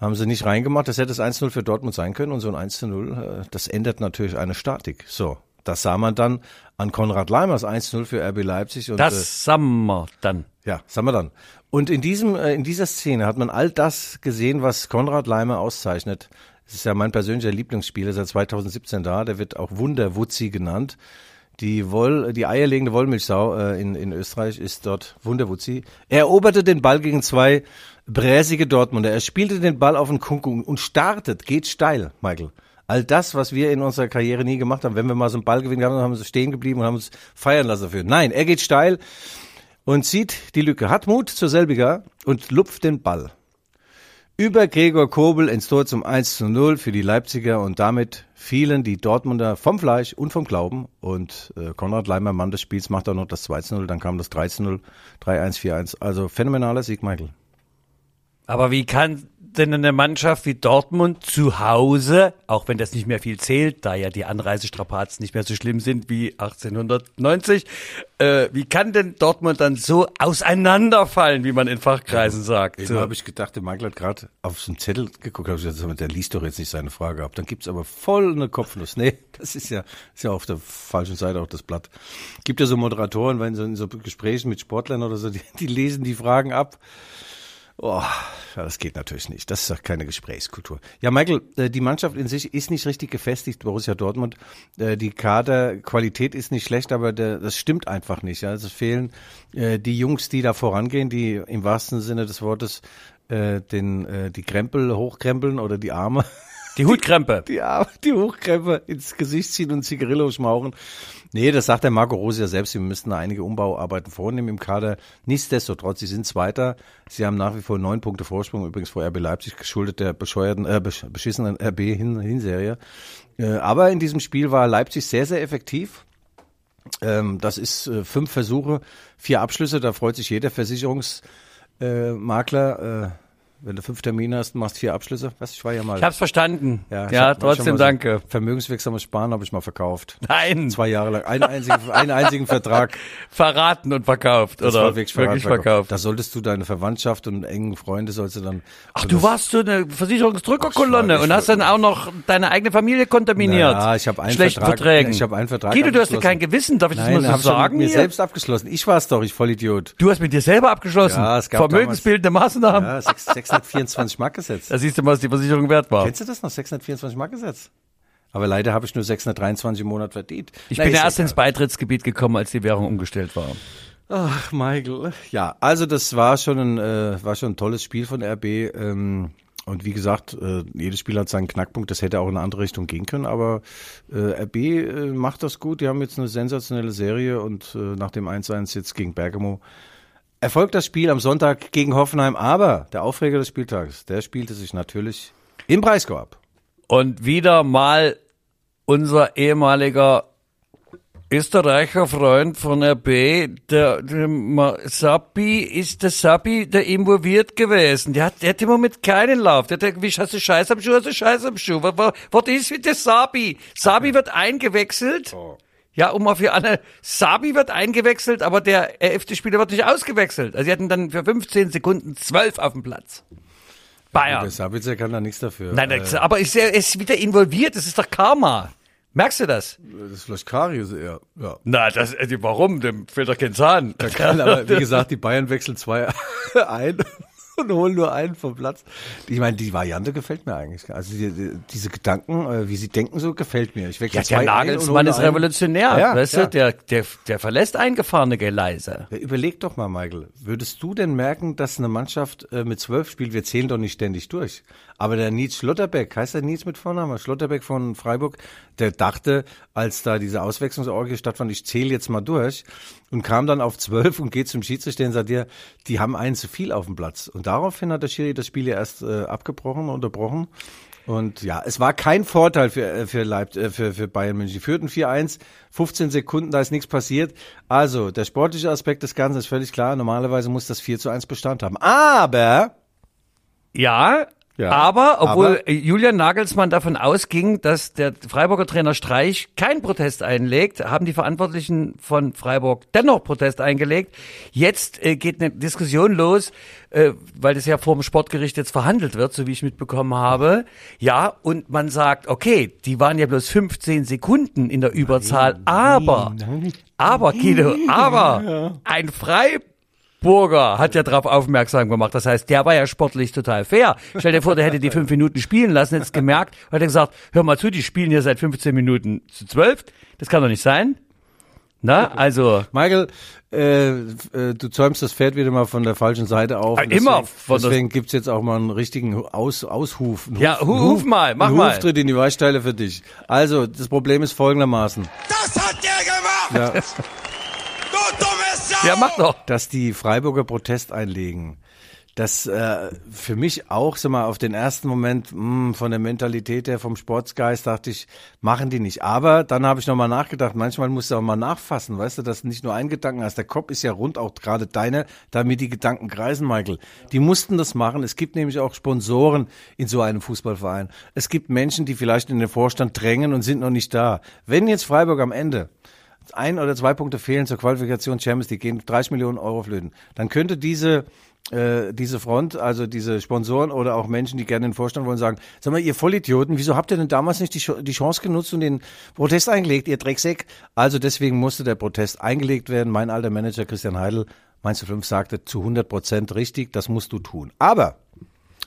haben sie nicht reingemacht. Das hätte das 1-0 für Dortmund sein können und so ein 1-0, äh, das ändert natürlich eine Statik. So, das sah man dann an Konrad Leimers 1-0 für RB Leipzig und äh, Das sagen wir dann. ja, sagen wir dann. Und in diesem, äh, in dieser Szene hat man all das gesehen, was Konrad Leimer auszeichnet. Es ist ja mein persönlicher Lieblingsspieler seit 2017 da. Der wird auch Wunderwutzi genannt. Die Woll, die eierlegende Wollmilchsau äh, in, in Österreich ist dort Wunderwutzi. Er eroberte den Ball gegen zwei bräsige Dortmunder. Er spielte den Ball auf den Kunku und startet, geht steil, Michael. All das, was wir in unserer Karriere nie gemacht haben, wenn wir mal so einen Ball gewinnen haben, haben wir stehen geblieben und haben uns feiern lassen dafür. Nein, er geht steil und sieht die Lücke, hat Mut zur selbiger und lupft den Ball. Über Gregor Kobel ins Tor zum 1 zu 0 für die Leipziger und damit fielen die Dortmunder vom Fleisch und vom Glauben. Und äh, Konrad Leimer, Mann des Spiels, macht auch noch das 2 zu 0, dann kam das 3 zu 0, 3-1, 4-1. Also phänomenaler Sieg, Michael. Aber wie kann denn eine Mannschaft wie Dortmund zu Hause, auch wenn das nicht mehr viel zählt, da ja die Anreisestrapazen nicht mehr so schlimm sind wie 1890, äh, wie kann denn Dortmund dann so auseinanderfallen, wie man in Fachkreisen sagt? So habe ich gedacht, der Michael hat gerade auf so einen Zettel geguckt, hab ich gesagt, der liest doch jetzt nicht seine Frage ab. Dann gibt's aber voll eine Kopfnuss. Nee, [laughs] das ist ja, ist ja auf der falschen Seite auch das Blatt. Gibt ja so Moderatoren, wenn so in so Gesprächen mit Sportlern oder so, die, die lesen die Fragen ab. Oh, das geht natürlich nicht. Das ist doch keine Gesprächskultur. Ja, Michael, äh, die Mannschaft in sich ist nicht richtig gefestigt, Borussia Dortmund. Äh, die Kaderqualität ist nicht schlecht, aber das stimmt einfach nicht. Also es fehlen äh, die Jungs, die da vorangehen, die im wahrsten Sinne des Wortes den, die Krempel hochkrempeln oder die Arme. [laughs] Die Hutkrempe. Die, Arme, die Hochkrempe ins Gesicht ziehen und Zigarillo schmauchen. Nee, das sagt der Marco Rose ja selbst. Wir müssten da einige Umbauarbeiten vornehmen im Kader. Nichtsdestotrotz, sie sind Zweiter. Sie haben nach wie vor neun Punkte Vorsprung, übrigens vor RB Leipzig, geschuldet der bescheuerten, äh, beschissenen RB-Hinserie. Äh, aber in diesem Spiel war Leipzig sehr, sehr effektiv. Ähm, das ist äh, fünf Versuche, vier Abschlüsse. Da freut sich jeder Versicherungsmakler. Äh, wenn du fünf Termine hast, machst vier Abschlüsse. Was? Ich war ja mal. Ich hab's verstanden. Ja, ja hab, trotzdem danke. Vermögenswirksames Sparen habe ich mal verkauft. Nein. Zwei Jahre lang. Einen einzigen, einen einzigen Vertrag. [laughs] Verraten und verkauft, das oder? War wirklich, wirklich verkauft. verkauft. Da solltest du deine Verwandtschaft und engen Freunde sollst du dann. Ach, du warst so eine Versicherungsdrückerkolonne und hast dann auch noch deine eigene Familie kontaminiert. Ja, ich habe einen Schlechten Vertrag. Verträgen. Ich habe einen Vertrag. Guido, du hast ja kein Gewissen. Darf ich Nein, das mal so sagen? Ich mir selbst abgeschlossen. Ich war's doch, ich Vollidiot. Du hast mit dir selber abgeschlossen. Ja, es gab Vermögensbildende Maßnahmen. Ja, 624 Mark gesetzt. Da siehst du mal, was die Versicherung wert war. Kennst du das noch? 624 Mark gesetzt. Aber leider habe ich nur 623 im Monat verdient. Ich Na, bin erst egal. ins Beitrittsgebiet gekommen, als die Währung umgestellt war. Ach, Michael. Ja, also das war schon ein, äh, war schon ein tolles Spiel von RB. Ähm, und wie gesagt, äh, jedes Spiel hat seinen Knackpunkt. Das hätte auch in eine andere Richtung gehen können. Aber äh, RB äh, macht das gut. Die haben jetzt eine sensationelle Serie und äh, nach dem 1-1 jetzt gegen Bergamo erfolgt das Spiel am Sonntag gegen Hoffenheim, aber der Aufreger des Spieltages, der spielte sich natürlich im Breisgau Und wieder mal unser ehemaliger österreicher Freund von RB, der, der Sapi, ist der Sapi der involviert gewesen. Der hat, der hat immer mit keinen Lauf. Der hat, wie hast du Scheiß am Schuh, hast du Scheiß am Schuh. Was, was ist mit der Sapi? Sapi wird eingewechselt. Oh. Ja, um auf eine Sabi wird eingewechselt, aber der elfte Spieler wird nicht ausgewechselt. Also sie hatten dann für 15 Sekunden zwölf auf dem Platz. Bayern. Der Sabitzer kann da nichts dafür. Nein, äh, aber ist er ist wieder involviert. Das ist doch Karma. Merkst du das? Das ist vielleicht Karius eher. Ja. Na, das, warum? Dem fehlt doch kein Zahn. Der kann, aber wie [laughs] gesagt, die Bayern wechseln zwei [laughs] ein und holen nur einen vom Platz. Ich meine, die Variante gefällt mir eigentlich. Also die, diese Gedanken, äh, wie sie denken, so gefällt mir. Ich ja, der Nagelsmann ist revolutionär, ja, weißt ja. du? Der, der, der verlässt eingefahrene Geleise. Ja, überleg doch mal, Michael. Würdest du denn merken, dass eine Mannschaft äh, mit zwölf spielt? Wir zählen doch nicht ständig durch. Aber der Nils Schlotterbeck, heißt der Nils mit Vornamen? Schlotterbeck von Freiburg, der dachte, als da diese Auswechslungsorgie stattfand, ich zähle jetzt mal durch und kam dann auf zwölf und geht zum Schiedsrichter und sagt dir, die haben einen zu viel auf dem Platz. Und daraufhin hat der Schiri das Spiel ja erst äh, abgebrochen, unterbrochen. Und ja, es war kein Vorteil für, äh, für, Leip äh, für, für Bayern München. Die führten 4-1, 15 Sekunden, da ist nichts passiert. Also, der sportliche Aspekt des Ganzen ist völlig klar. Normalerweise muss das 4 zu 1 Bestand haben. Aber ja, ja, aber, obwohl aber, Julian Nagelsmann davon ausging, dass der Freiburger Trainer Streich keinen Protest einlegt, haben die Verantwortlichen von Freiburg dennoch Protest eingelegt. Jetzt äh, geht eine Diskussion los, äh, weil das ja vor dem Sportgericht jetzt verhandelt wird, so wie ich mitbekommen habe. Ja, und man sagt, okay, die waren ja bloß 15 Sekunden in der Überzahl, nein, aber, nein, aber, Guido, aber ein Freiburg Burger hat ja darauf aufmerksam gemacht. Das heißt, der war ja sportlich total fair. Stell dir vor, der hätte die fünf Minuten spielen lassen, hätte es gemerkt und hätte gesagt, hör mal zu, die spielen hier seit 15 Minuten zu zwölf. Das kann doch nicht sein. Na, also. Michael, äh, äh, du zäumst das Pferd wieder mal von der falschen Seite auf. Ah, Und immer von Deswegen, deswegen gibt's jetzt auch mal einen richtigen Aus, Aushuf. Einen Ja, Huf- huf mal, mach einen mal. Huftritt in die Weichteile für dich. Also, das Problem ist folgendermaßen. Das hat der gemacht! Ja, Du dumme! Ja, mach doch. dass die Freiburger Protest einlegen. Das äh, für mich auch, sag mal, auf den ersten Moment mh, von der Mentalität her, vom Sportsgeist, dachte ich, machen die nicht. Aber dann habe ich nochmal nachgedacht, manchmal musst du auch mal nachfassen, weißt du, dass nicht nur einen Gedanken hast. Der Kopf ist ja rund, auch gerade deine, damit die Gedanken kreisen, Michael. Die mussten das machen. Es gibt nämlich auch Sponsoren in so einem Fußballverein. Es gibt Menschen, die vielleicht in den Vorstand drängen und sind noch nicht da. Wenn jetzt Freiburg am Ende ein oder zwei Punkte fehlen zur Qualifikation Champions League, gehen 30 Millionen Euro flöten, dann könnte diese äh, diese Front, also diese Sponsoren oder auch Menschen, die gerne den Vorstand wollen, sagen, sag mal, ihr Vollidioten, wieso habt ihr denn damals nicht die, die Chance genutzt und den Protest eingelegt, ihr Drecksäck? Also deswegen musste der Protest eingelegt werden. Mein alter Manager Christian Heidel, Mainz 05, sagte zu 100 Prozent richtig, das musst du tun. Aber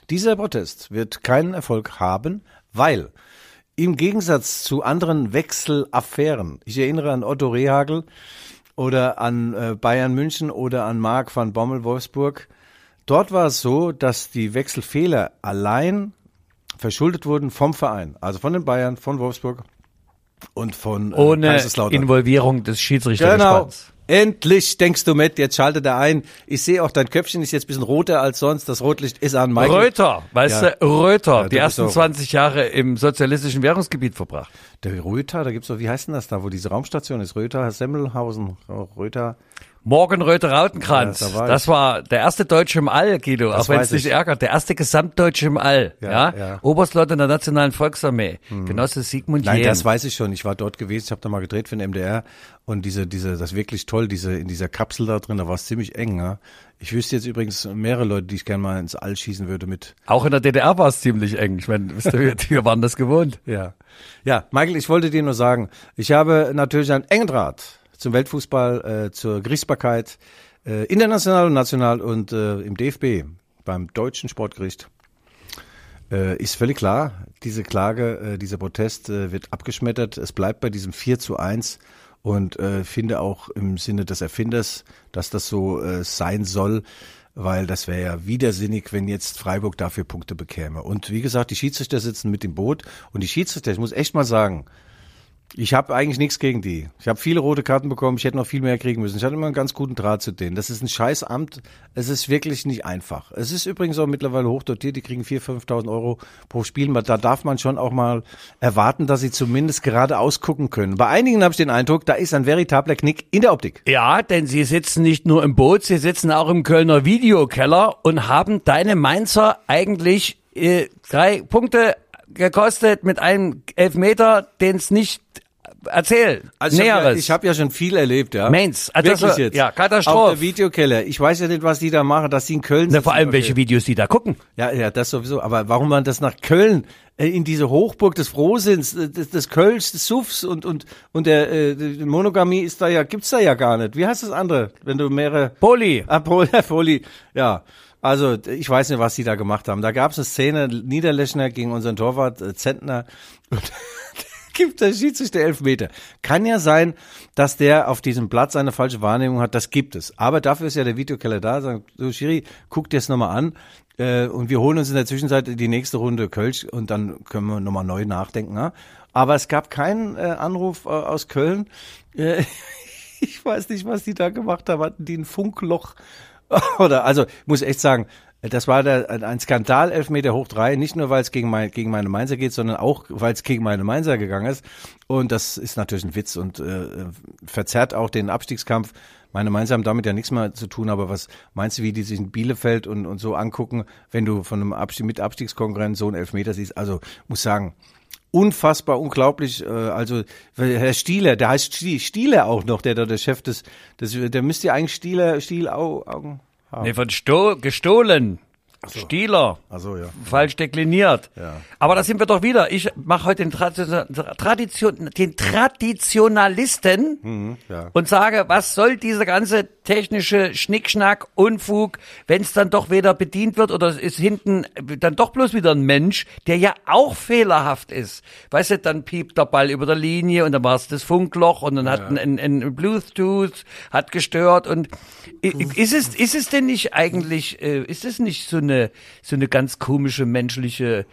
dieser Protest wird keinen Erfolg haben, weil im Gegensatz zu anderen Wechselaffären, ich erinnere an Otto Rehagel oder an äh, Bayern München oder an Marc van Bommel Wolfsburg, dort war es so, dass die Wechselfehler allein verschuldet wurden vom Verein, also von den Bayern, von Wolfsburg und von äh, Ohne. Involvierung des Genau. Endlich denkst du mit, jetzt schaltet er ein. Ich sehe auch, dein Köpfchen ist jetzt ein bisschen roter als sonst. Das Rotlicht ist an Michael. Röther, weißt Ja. du, Röther, Ja, die ersten auch- 20 Jahre im sozialistischen Währungsgebiet verbracht. Der Röther, da gibt's doch, wie heißt denn das da, wo diese Raumstation ist? Röther, Semmelhausen, Röther. Morgen Röther Rautenkranz. Ja, da war das war der erste Deutsche im All, Guido, Das auch wenn es dich ich. ärgert. Der erste Gesamtdeutsche im All. Ja, Ja, ja. Oberstleutnant der Nationalen Volksarmee. Genosse Sigmund Nein, Jähn. das weiß ich schon. Ich war dort gewesen, ich habe da mal gedreht für den MDR und diese, diese, das ist wirklich toll, diese, in dieser Kapsel da drin, da war es ziemlich eng. Ja? Ich wüsste jetzt übrigens mehrere Leute, die ich gerne mal ins All schießen würde mit. Auch in der DDR war es ziemlich eng. Ich meine, wir waren das gewohnt. Ja. Ja, Michael, ich wollte dir nur sagen, ich habe natürlich einen engen Draht zum Weltfußball, äh, zur Gerichtsbarkeit, äh, international und national und äh, im DFB, beim Deutschen Sportgericht. Äh, ist völlig klar, diese Klage, äh, dieser Protest äh, wird abgeschmettert. Es bleibt bei diesem 4 zu 1 und äh, finde auch im Sinne des Erfinders, dass das so äh, sein soll, weil das wäre ja widersinnig, wenn jetzt Freiburg dafür Punkte bekäme. Und wie gesagt, die Schiedsrichter sitzen mit im Boot und die Schiedsrichter, ich muss echt mal sagen, ich habe eigentlich nichts gegen die. Ich habe viele rote Karten bekommen, ich hätte noch viel mehr kriegen müssen. Ich hatte immer einen ganz guten Draht zu denen. Das ist ein Scheißamt, es ist wirklich nicht einfach. Es ist übrigens auch mittlerweile hochdotiert, die kriegen 4.000, 5.000 Euro pro Spiel. Da darf man schon auch mal erwarten, dass sie zumindest gerade ausgucken können. Bei einigen habe ich den Eindruck, da ist ein veritabler Knick in der Optik. Ja, denn sie sitzen nicht nur im Boot, sie sitzen auch im Kölner Videokeller und haben deine Mainzer eigentlich äh, drei Punkte gekostet mit einem Elfmeter, den es nicht erzählt. Also ich habe ja, Näheres. hab ja schon viel erlebt, ja. Mainz, also Wirklich das jetzt. ja, Katastrophe. Auch der Videokeller. Ich weiß ja nicht, was die da machen, dass die in Köln Na, vor allem Okay. welche Videos die da gucken. Ja, ja, das sowieso. Aber warum man das nach Köln äh, in diese Hochburg des Frohsinns, äh, des, des Kölsch, des Suffs und und und der äh, Monogamie ist da ja gibt's da ja gar nicht. Wie heißt das andere, wenn du mehrere Poli. Ah, Pol- [laughs] Poli, ja. Also ich weiß nicht, was die da gemacht haben. Da gab es eine Szene, Niederlechner gegen unseren Torwart äh, Zentner und [laughs] gibt der Schiedsrichter Elfmeter. Kann ja sein, dass der auf diesem Platz eine falsche Wahrnehmung hat, das gibt es. Aber dafür ist ja der Videokeller da, sagt, so Schiri, guck dir das nochmal an äh, und wir holen uns in der Zwischenzeit die nächste Runde Kölsch und dann können wir nochmal neu nachdenken. Ja? Aber es gab keinen äh, Anruf äh, aus Köln. Äh, [laughs] ich weiß nicht, was die da gemacht haben. Hatten die ein Funkloch? [laughs] Oder, also, muss echt sagen, das war der, ein Skandal, Elfmeter hoch drei, nicht nur, weil es gegen, mein, gegen meine Mainzer geht, sondern auch, weil es gegen meine Mainzer gegangen ist. Und das ist natürlich ein Witz und äh, verzerrt auch den Abstiegskampf. Meine Mainzer haben damit ja nichts mehr zu tun, aber was meinst du, wie die sich in Bielefeld und, und so angucken, wenn du von einem Abstieg, mit Abstiegskonkurrent so einen Elfmeter siehst? Also, muss sagen, unfassbar unglaublich. Äh, also Herr Stieler, der heißt Stie- Stieler auch noch, der da der Chef des, des der müsste ja eigentlich Stieler, Stiel Au, Augen haben. Nee, von Sto gestohlen. Stieler. Also ja. Falsch dekliniert. Ja. Aber da sind wir doch wieder. Ich mache heute den, Tradition, Tradition, den Traditionalisten Mhm, ja. und sage, was soll dieser ganze technische Schnickschnack, Unfug, wenn es dann doch weder bedient wird oder es ist hinten dann doch bloß wieder ein Mensch, der ja auch fehlerhaft ist. Weißt du, dann piept der Ball über der Linie und dann war es das Funkloch und dann hat ein, ein, Bluetooth hat gestört und ist es ist es denn nicht eigentlich äh, ist es nicht so eine so eine ganz komische menschliche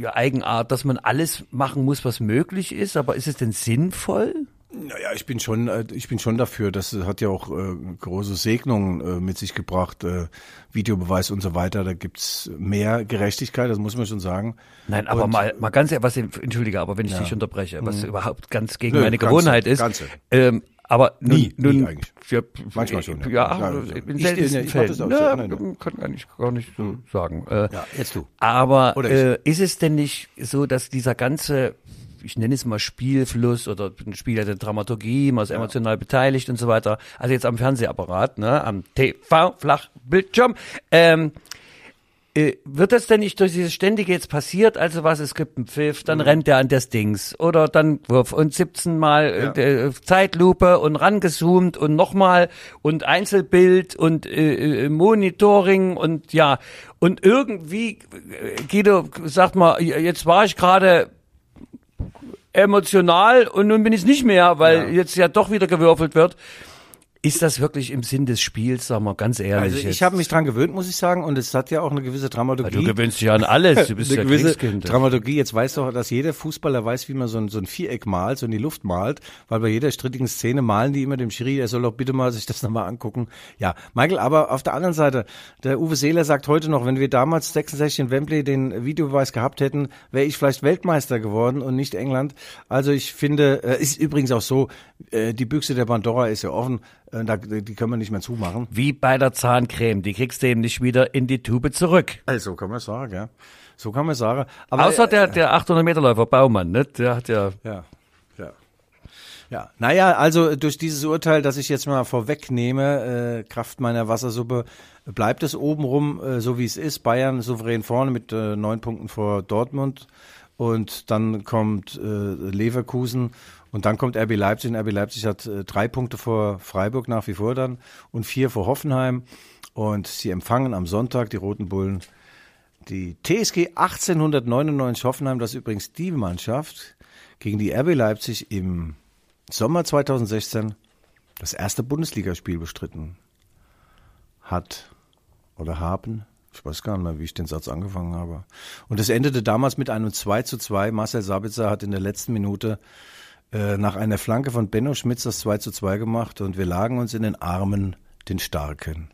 ja, Eigenart, dass man alles machen muss, was möglich ist, aber ist es denn sinnvoll? Naja, ich bin schon, äh, ich bin schon dafür. Das hat ja auch äh, große Segnungen äh, mit sich gebracht, äh, Videobeweis und so weiter. Da gibt's mehr Gerechtigkeit, das muss man schon sagen. Nein, aber Und- mal, mal ganz, was, entschuldige, aber wenn ich dich unterbreche, was überhaupt ganz gegen Nö, meine ganze, Gewohnheit ist, ganze. ähm, aber Nie, nun, nie eigentlich. Ja, Manchmal schon, ja. Ja, Ja, in ich- seltensten ich Fällen. Ja. Nein, nein. kann eigentlich gar nicht so sagen. Äh, Ja, jetzt du. Aber äh, ist es denn nicht so, dass dieser ganze, ich nenne es mal Spielfluss oder ein Spieler der Dramaturgie, man ist emotional beteiligt und so weiter, also jetzt am Fernsehapparat, ne, am TV-Flachbildschirm, ähm, äh, wird das denn nicht durch dieses ständige jetzt passiert, also was, es gibt einen Pfiff, dann rennt der an das Dings. Oder dann Wurf und 17 Mal äh, äh, Zeitlupe und rangezoomt und nochmal und Einzelbild und äh, äh, Monitoring und ja, und irgendwie, äh, Guido, sagt mal, jetzt war ich gerade emotional und nun bin ich es nicht mehr, weil jetzt ja doch wieder gewürfelt wird. Ist das wirklich im Sinn des Spiels, sag mal ganz ehrlich? Also ich habe mich dran gewöhnt, muss ich sagen, und es hat ja auch eine gewisse Dramaturgie. Du gewöhnst dich an alles, du [laughs] bist eine ja gewisse Kriegskind. Dramaturgie. Jetzt weiß doch, dass jeder Fußballer weiß, wie man so ein, so ein Viereck malt, so in die Luft malt, weil bei jeder strittigen Szene malen die immer dem Schiri, er soll doch bitte mal sich das nochmal angucken. Ja, Michael, aber auf der anderen Seite, der Uwe Seeler sagt heute noch, wenn wir damals 66 in Wembley den Videobeweis gehabt hätten, wäre ich vielleicht Weltmeister geworden und nicht England. Also ich finde, äh, ist übrigens auch so, äh, die Büchse der Pandora ist ja offen, da, die können wir nicht mehr zumachen. Wie bei der Zahncreme, die kriegst du eben nicht wieder in die Tube zurück. Also kann man sagen, ja. So kann man sagen. Aber, Außer der, der 800 Meter Läufer Baumann, ne? Der hat ja, Ja, ja. Ja, naja, also durch dieses Urteil, das ich jetzt mal vorwegnehme, äh, Kraft meiner Wassersuppe, bleibt es obenrum äh, so wie es ist. Bayern souverän vorne mit äh, neun Punkten vor Dortmund und dann kommt äh, Leverkusen und dann kommt RB Leipzig. Und RB Leipzig hat äh, drei Punkte vor Freiburg nach wie vor dann und vier vor Hoffenheim und sie empfangen am Sonntag die Roten Bullen die TSG 1899 Hoffenheim, das ist übrigens die Mannschaft, gegen die RB Leipzig im Sommer 2016 das erste Bundesligaspiel bestritten hat oder haben. Ich weiß gar nicht mehr, wie ich den Satz angefangen habe. Und es endete damals mit einem 2 zu 2. Marcel Sabitzer hat in der letzten Minute äh, nach einer Flanke von Benno Schmitz das 2 zu 2 gemacht und wir lagen uns in den Armen den Starken.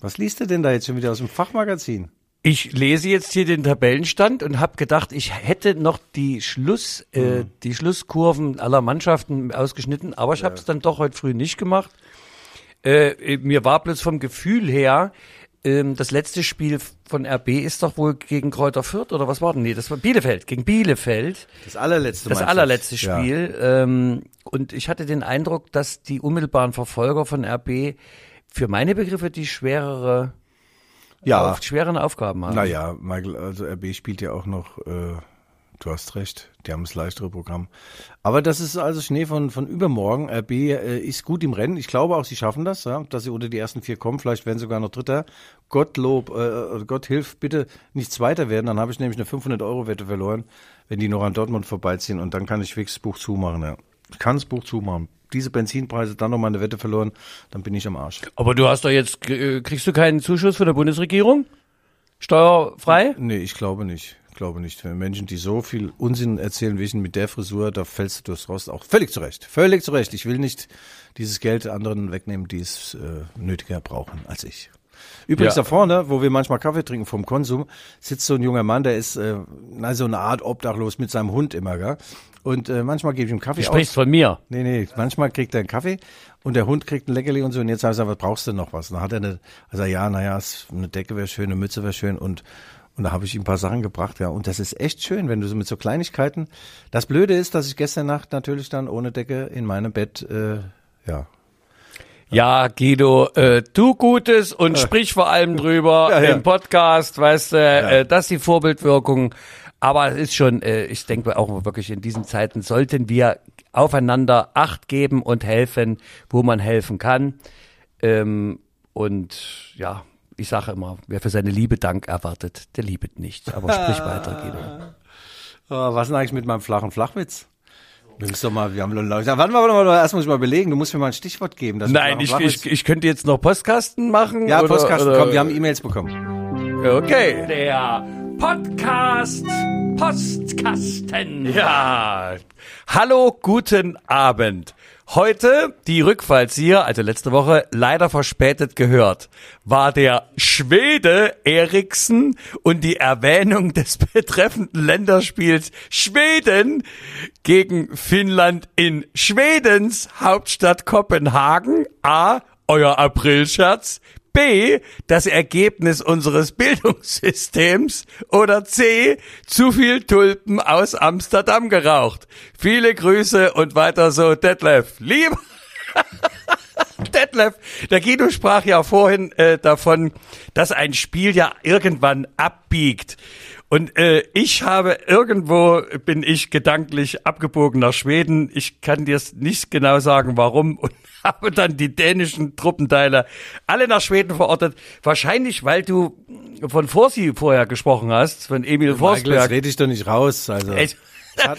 Was liest du denn da jetzt schon wieder aus dem Fachmagazin? Ich lese jetzt hier den Tabellenstand und habe gedacht, ich hätte noch die Schluss, äh, die Schlusskurven aller Mannschaften ausgeschnitten, aber ich habe es dann doch heute früh nicht gemacht. Äh, mir war bloß vom Gefühl her, ähm, das letzte Spiel von RB ist doch wohl gegen Kräuter Fürth oder was war denn? Nee, das war Bielefeld, gegen Bielefeld. Das allerletzte Das allerletzte Ja. Spiel. Ähm, und ich hatte den Eindruck, dass die unmittelbaren Verfolger von RB für meine Begriffe die schwerere, Ja, auf, schwereren Aufgaben haben. naja, Michael, also RB spielt ja auch noch, äh, du hast recht, die haben das leichtere Programm. Aber das ist also Schnee von, von übermorgen. RB äh, ist gut im Rennen. Ich glaube auch, sie schaffen das, ja, dass sie unter die ersten vier kommen. Vielleicht werden sie sogar noch Dritter. Gottlob, äh, Gott hilf, bitte nicht Zweiter werden. Dann habe ich nämlich eine 500-Euro-Wette verloren, wenn die noch an Dortmund vorbeiziehen. Und dann kann ich fix das Buch zumachen. Ja. Ich kann das Buch zumachen. Diese Benzinpreise, dann noch mal eine Wette verloren, dann bin ich am Arsch. Aber du hast doch jetzt, äh, kriegst du keinen Zuschuss von der Bundesregierung? Steuerfrei? Nee, ich glaube nicht. Ich glaube nicht. Menschen, die so viel Unsinn erzählen, wie ich mit der Frisur, da fällst du durchs Rost auch völlig zurecht. Völlig zurecht. Ich will nicht dieses Geld anderen wegnehmen, die es äh, nötiger brauchen als ich. Übrigens Ja. da vorne, wo wir manchmal Kaffee trinken vom Konsum, sitzt so ein junger Mann, der ist äh, na, so eine Art Obdachlos mit seinem Hund immer, gell? Und äh, manchmal gebe ich ihm Kaffee Du sprichst aus. von mir. Nee, nee, manchmal kriegt er einen Kaffee und der Hund kriegt ein Leckerli und so. Und jetzt ich gesagt, was brauchst du noch was? Und dann hat er eine, also ja, naja, eine Decke wäre schön, eine Mütze wäre schön und und da habe ich ihm ein paar Sachen gebracht, ja. Und das ist echt schön, wenn du so mit so Kleinigkeiten. Das Blöde ist, dass ich gestern Nacht natürlich dann ohne Decke in meinem Bett, äh, ja, Ja, Guido, äh, tu Gutes und sprich vor allem drüber [laughs] Ja, ja. im Podcast, weißt du, äh, das ist die Vorbildwirkung. Aber es ist schon, äh, ich denke auch wirklich in diesen Zeiten sollten wir aufeinander Acht geben und helfen, wo man helfen kann. Ähm, und ja, ich sage immer, wer für seine Liebe Dank erwartet, der liebet nicht. Aber sprich weiter, Guido. Oh, was ist denn eigentlich mit meinem flachen Flachwitz? Wir müssen doch mal, wir haben Leute. Warte mal, warte mal, erst muss ich mal überlegen. Du musst mir mal ein Stichwort geben. dass Nein, ich, ich, ich könnte jetzt noch Postkasten machen. Ja, oder- Postkasten, oder- komm, wir haben E-Mails bekommen. Okay. Der Podcast Postkasten. Ja. Hallo, guten Abend. Heute die Rückfallzieher, also letzte Woche leider verspätet gehört, war der Schwede Eriksen und die Erwähnung des [laughs] betreffenden Länderspiels Schweden gegen Finnland in Schwedens Hauptstadt Kopenhagen. A. Euer Aprilscherz. B, das Ergebnis unseres Bildungssystems oder C, zu viel Tulpen aus Amsterdam geraucht. Viele Grüße und weiter so, Detlef. Lieber [laughs] Detlef, der Guido sprach ja vorhin äh, davon, dass ein Spiel ja irgendwann abbiegt. Und äh, ich habe irgendwo bin ich gedanklich abgebogen nach Schweden. Ich kann dir nicht genau sagen, warum und habe dann die dänischen Truppenteile alle nach Schweden verortet. Wahrscheinlich, weil du von Forsi vorher gesprochen hast, von Emil Michael, das Forsberg. rede ich doch nicht raus. Also. Hat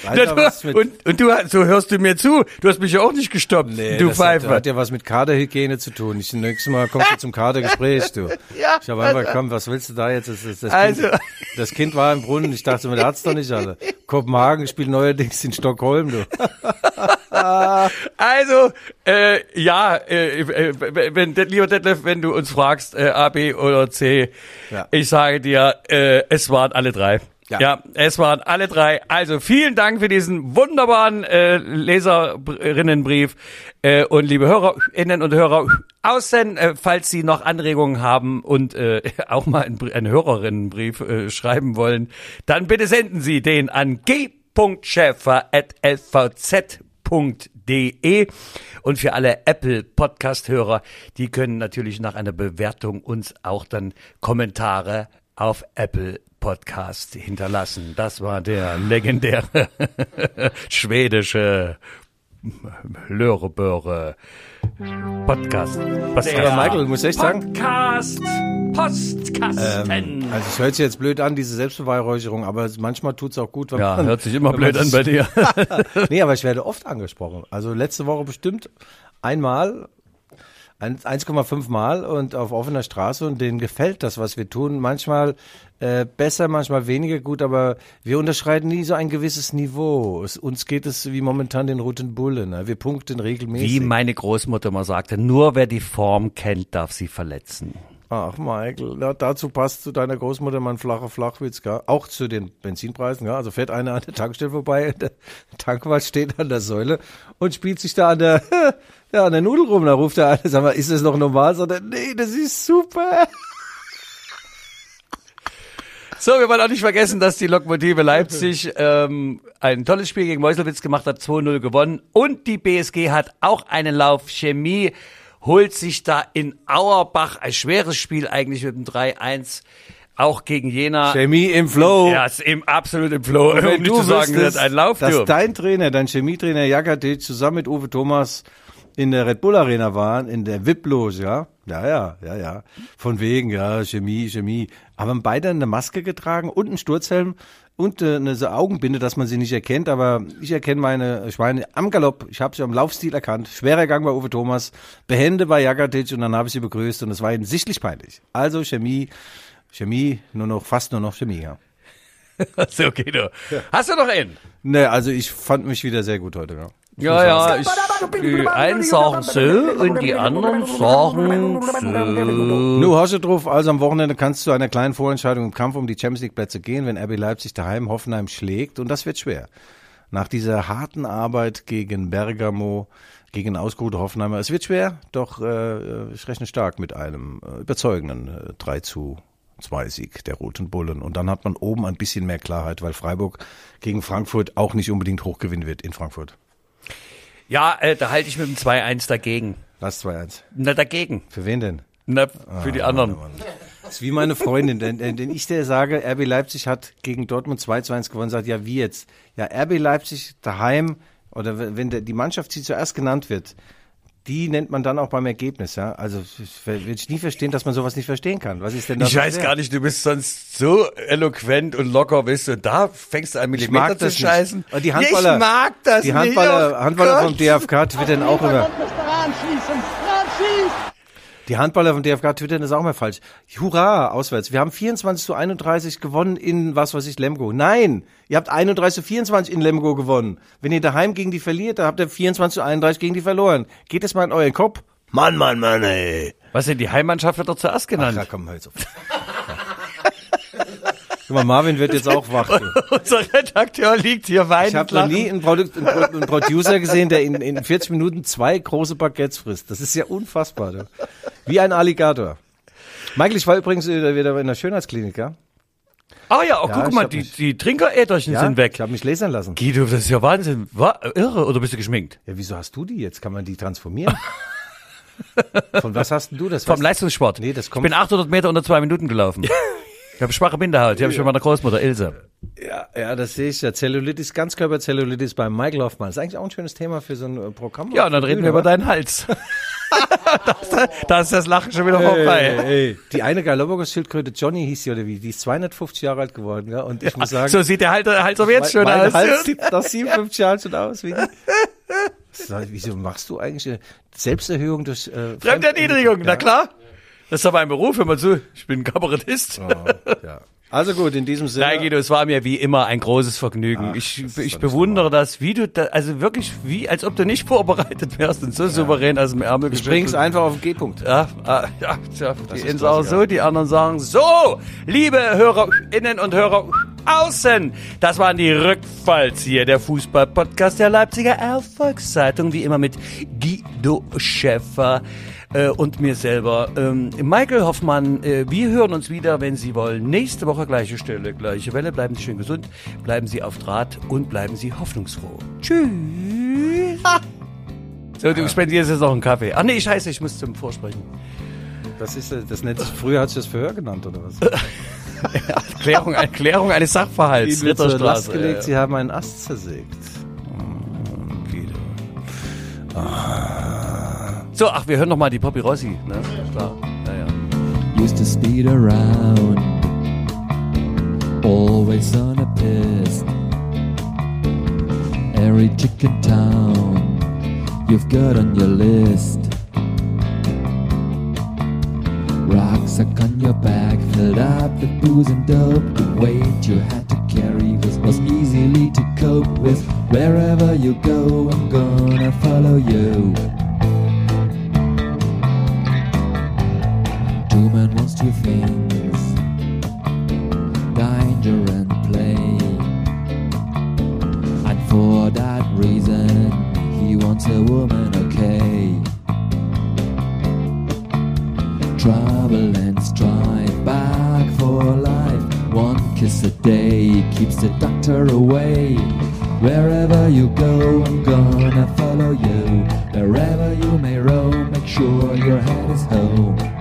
[laughs] und, und du, so hörst du mir zu. Du hast mich ja auch nicht gestoppt, Nee, du das hat, Pfeife. hat ja was mit Kaderhygiene zu tun. Ich, nächstes Mal kommst du zum Kadergespräch, du. [laughs] Ja, ich habe einfach, komm, was willst du da jetzt? Das, das, das, Also- kind, das Kind war im Brunnen. Ich dachte mir, der hat's doch nicht alle. [laughs] Kopenhagen spielt neuerdings in Stockholm, du. Also, äh, ja, äh, äh, wenn, lieber Detlef, wenn du uns fragst, äh, A, B oder C, Ja. ich sage dir, äh, es waren alle drei. Ja. Ja. es waren alle drei. Also vielen Dank für diesen wunderbaren äh, Leserinnenbrief äh, und liebe Hörerinnen und Hörer außen, äh, falls Sie noch Anregungen haben und äh, [laughs] auch mal einen, einen Hörerinnenbrief äh, schreiben wollen, dann bitte senden Sie den an g.schäfer.lvz.de und für alle Apple Podcast Hörer, die können natürlich nach einer Bewertung uns auch dann Kommentare auf Apple Podcast hinterlassen. Das war der legendäre [laughs] schwedische Löreböre Podcast. Podcast. Aber Michael, du musst echt sagen, Podcast Postkasten. also es hört sich jetzt blöd an, diese Selbstbeweihräucherung, aber es- manchmal tut's auch gut, wenn ja, man... hört sich immer blöd an bei dir. [laughs] Nee, aber ich werde oft angesprochen. Also letzte Woche bestimmt einmal, ein- 1,5 Mal und auf offener Straße und denen gefällt das, was wir tun. Manchmal äh, besser, manchmal weniger gut, aber wir unterschreiten nie so ein gewisses Niveau. Es, uns geht es wie momentan den Roten Bullen. Ne? Wir punkten regelmäßig. Wie meine Großmutter mal sagte, nur wer die Form kennt, darf sie verletzen. Ach, Michael, ja, dazu passt zu deiner Großmutter mein flacher Flachwitz, gell? auch zu den Benzinpreisen. Gell? Also fährt einer an der Tankstelle vorbei, [laughs] der Tankwart steht an der Säule und spielt sich da an der, [laughs] ja, an der Nudel rum. Da ruft der eine, sag mal, ist das noch normal? Sagt er, nee, das ist super. [laughs] So, wir wollen auch nicht vergessen, dass die Lokomotive Leipzig ähm, ein tolles Spiel gegen Meuselwitz gemacht hat, 2-0 gewonnen. Und die BSG hat auch einen Lauf Chemie, holt sich da in Auerbach ein schweres Spiel eigentlich mit dem 3-1, auch gegen Jena. Chemie im Flow. Ja, ist im, absolut im Flow. Und Um wenn nicht du zu sagen, wüsstest, das ein Lauf, dass dein Trainer, dein Chemietrainer Jakatic zusammen mit Uwe Thomas in der Red Bull Arena waren, in der VIP-Loge, ja? Ja, ja, ja, ja. Von wegen, ja, Chemie, Chemie. Aber haben beide eine Maske getragen und einen Sturzhelm und äh, eine so Augenbinde, dass man sie nicht erkennt. Aber ich erkenne meine Schweine am Galopp. Ich habe sie am Laufstil erkannt. Schwerer Gang bei Uwe Thomas, behende bei Jakatic und dann habe ich sie begrüßt und es war ihnen sichtlich peinlich. Also Chemie, Chemie, nur noch, fast nur noch Chemie, ja. [laughs] so, Guido. Hast du noch einen? Ne, also ich fand mich wieder sehr gut heute, ja. Ja, ja, ich, die einen sagen so und die anderen sagen so. Nu, hast du drauf, also am Wochenende kannst du einer kleinen Vorentscheidung im Kampf um die Champions League Plätze gehen, wenn RB Leipzig daheim Hoffenheim schlägt und das wird schwer. Nach dieser harten Arbeit gegen Bergamo, gegen ausgeruhte Hoffenheimer, es wird schwer, doch äh, ich rechne stark mit einem äh, überzeugenden äh, 3 zu 2 Sieg der Roten Bullen. Und dann hat man oben ein bisschen mehr Klarheit, weil Freiburg gegen Frankfurt auch nicht unbedingt hochgewinnen wird in Frankfurt. Ja, äh, da halte ich mit dem 2-1 dagegen. Lass 2-1. Na, dagegen. Für wen denn? Na, für die anderen. Das ist wie meine Freundin, denn, denn ich der sage, RB Leipzig hat gegen Dortmund 2 zu 1 gewonnen, sagt, ja, wie jetzt? Ja, RB Leipzig daheim, oder wenn wenn der, die Mannschaft, die zuerst genannt wird, die nennt man dann auch beim Ergebnis, ja. Also, ich will ich nie verstehen, dass man sowas nicht verstehen kann. Was ist denn das? Ich weiß gar nicht, du bist sonst so eloquent und locker, bist du, da fängst du an Ich Millimeter mag zu das scheißen. nicht. Die Handballer, ich mag das die nicht. Handballer, oh Handballer vom DFK twittern auch immer. Die Handballer vom DFK twittern ist auch mal falsch. Hurra, auswärts. Wir haben 24 zu 31 gewonnen in, was weiß ich, Lemgo. Nein, ihr habt 31 zu 24 in Lemgo gewonnen. Wenn ihr daheim gegen die verliert, dann habt ihr 24 zu 31 gegen die verloren. Geht das mal in euren Kopf? Mann, Mann, Mann, ey. Was denn, die Heimmannschaft wird doch zuerst Ach, genannt. ja, komm, halt auf. Guck mal, Marvin wird jetzt auch wach. [laughs] Unser Redakteur liegt hier Ich weinend habe noch nie einen, Produ einen, Pro einen Producer gesehen, der in, in 40 Minuten zwei große Baguettes frisst. Das ist ja unfassbar. Du. Wie ein Alligator. Michael, ich war übrigens wieder in der Schönheitsklinik, ja? Ah ja, oh, Ja, guck ich mal, die, mich- die Trinkeräderchen ja sind weg. Ich habe mich lasern lassen. Guido, das ist ja Wahnsinn. War, irre, oder bist du geschminkt? Ja, wieso hast du die jetzt? Kann man die transformieren? [laughs] Von was hast denn du das? Vom Leistungssport. Nee, das ich kommt- bin 800 Meter unter zwei Minuten gelaufen. [laughs] ich habe schwache Bindehaut. Die habe ich von meiner Großmutter Ilse. Ja, ja, das sehe ich ja. Zellulitis, Ganzkörperzellulitis bei Michael Hoffmann. ist eigentlich auch ein schönes Thema für so ein äh, Programm. Ja, und dann reden wir über deinen Hals. da, [laughs] [laughs] da ist das Lachen schon wieder vorbei. Ey, ey. Die eine Galapagos-Schildkröte, Johnny hieß sie oder wie, die ist 250 Jahre alt geworden, ja. Und ich muss sagen, So sieht der Hals, Hals aber jetzt schon aus. Hals sieht nach 57 Jahren schon aus. Wie [laughs] Wieso machst du eigentlich eine Selbsterhöhung durch äh, Fremderniedrigung, na Ja. klar. Das ist doch mein Beruf, hör mal zu. Ich bin Kabarettist. Ja. Also gut, in diesem Sinne. Nein, Guido, es war mir wie immer ein großes Vergnügen. ich das ich bewundere das, wie du da, also wirklich, wie, als ob du nicht vorbereitet wärst und so souverän aus dem Ärmel Ich bring's einfach auf den G-Punkt. Ja, ah, ja, tja, die ist einen sagen Klassiker. so, die anderen sagen so. Liebe HörerInnen und Hörer außen, das waren die Rückfallzieher, der Fußball-Podcast der Leipziger Erfolgszeitung, wie immer mit Guido Schäffer äh, und mir selber. Ähm, Michael Hoffmann, äh, wir hören uns wieder, wenn Sie wollen. Nächste Woche gleiche Stelle, gleiche Welle. Bleiben Sie schön gesund, bleiben Sie auf Draht und bleiben Sie hoffnungsfroh. Tschüss. So, du spendierst jetzt noch einen Kaffee. Ach nee, scheiße, ich muss zum Vorsprechen. Das ist, äh, das nennt sich, früher hat sich das Verhör genannt, oder was? [laughs] Klärung, Erklärung eines Sachverhalts. Wird zur Last gelegt, sie haben einen Ast zersägt. So, ach, wir hören noch mal die Poppy Rossi. Ne? Klar. Ja, ja. used to speed around, always on a piss. Every chicken town you've got on your list. Rucksack on your back, filled up with booze and dope. The weight you had to carry was, was easily to cope with. Wherever you go, I'm gonna follow you. Two wants two things danger and play. And for that reason, he wants a woman, okay. Trouble and strife, back for life. One kiss a day keeps the doctor away. Wherever you go, I'm gonna follow you. Wherever you may roam, make sure your head is home.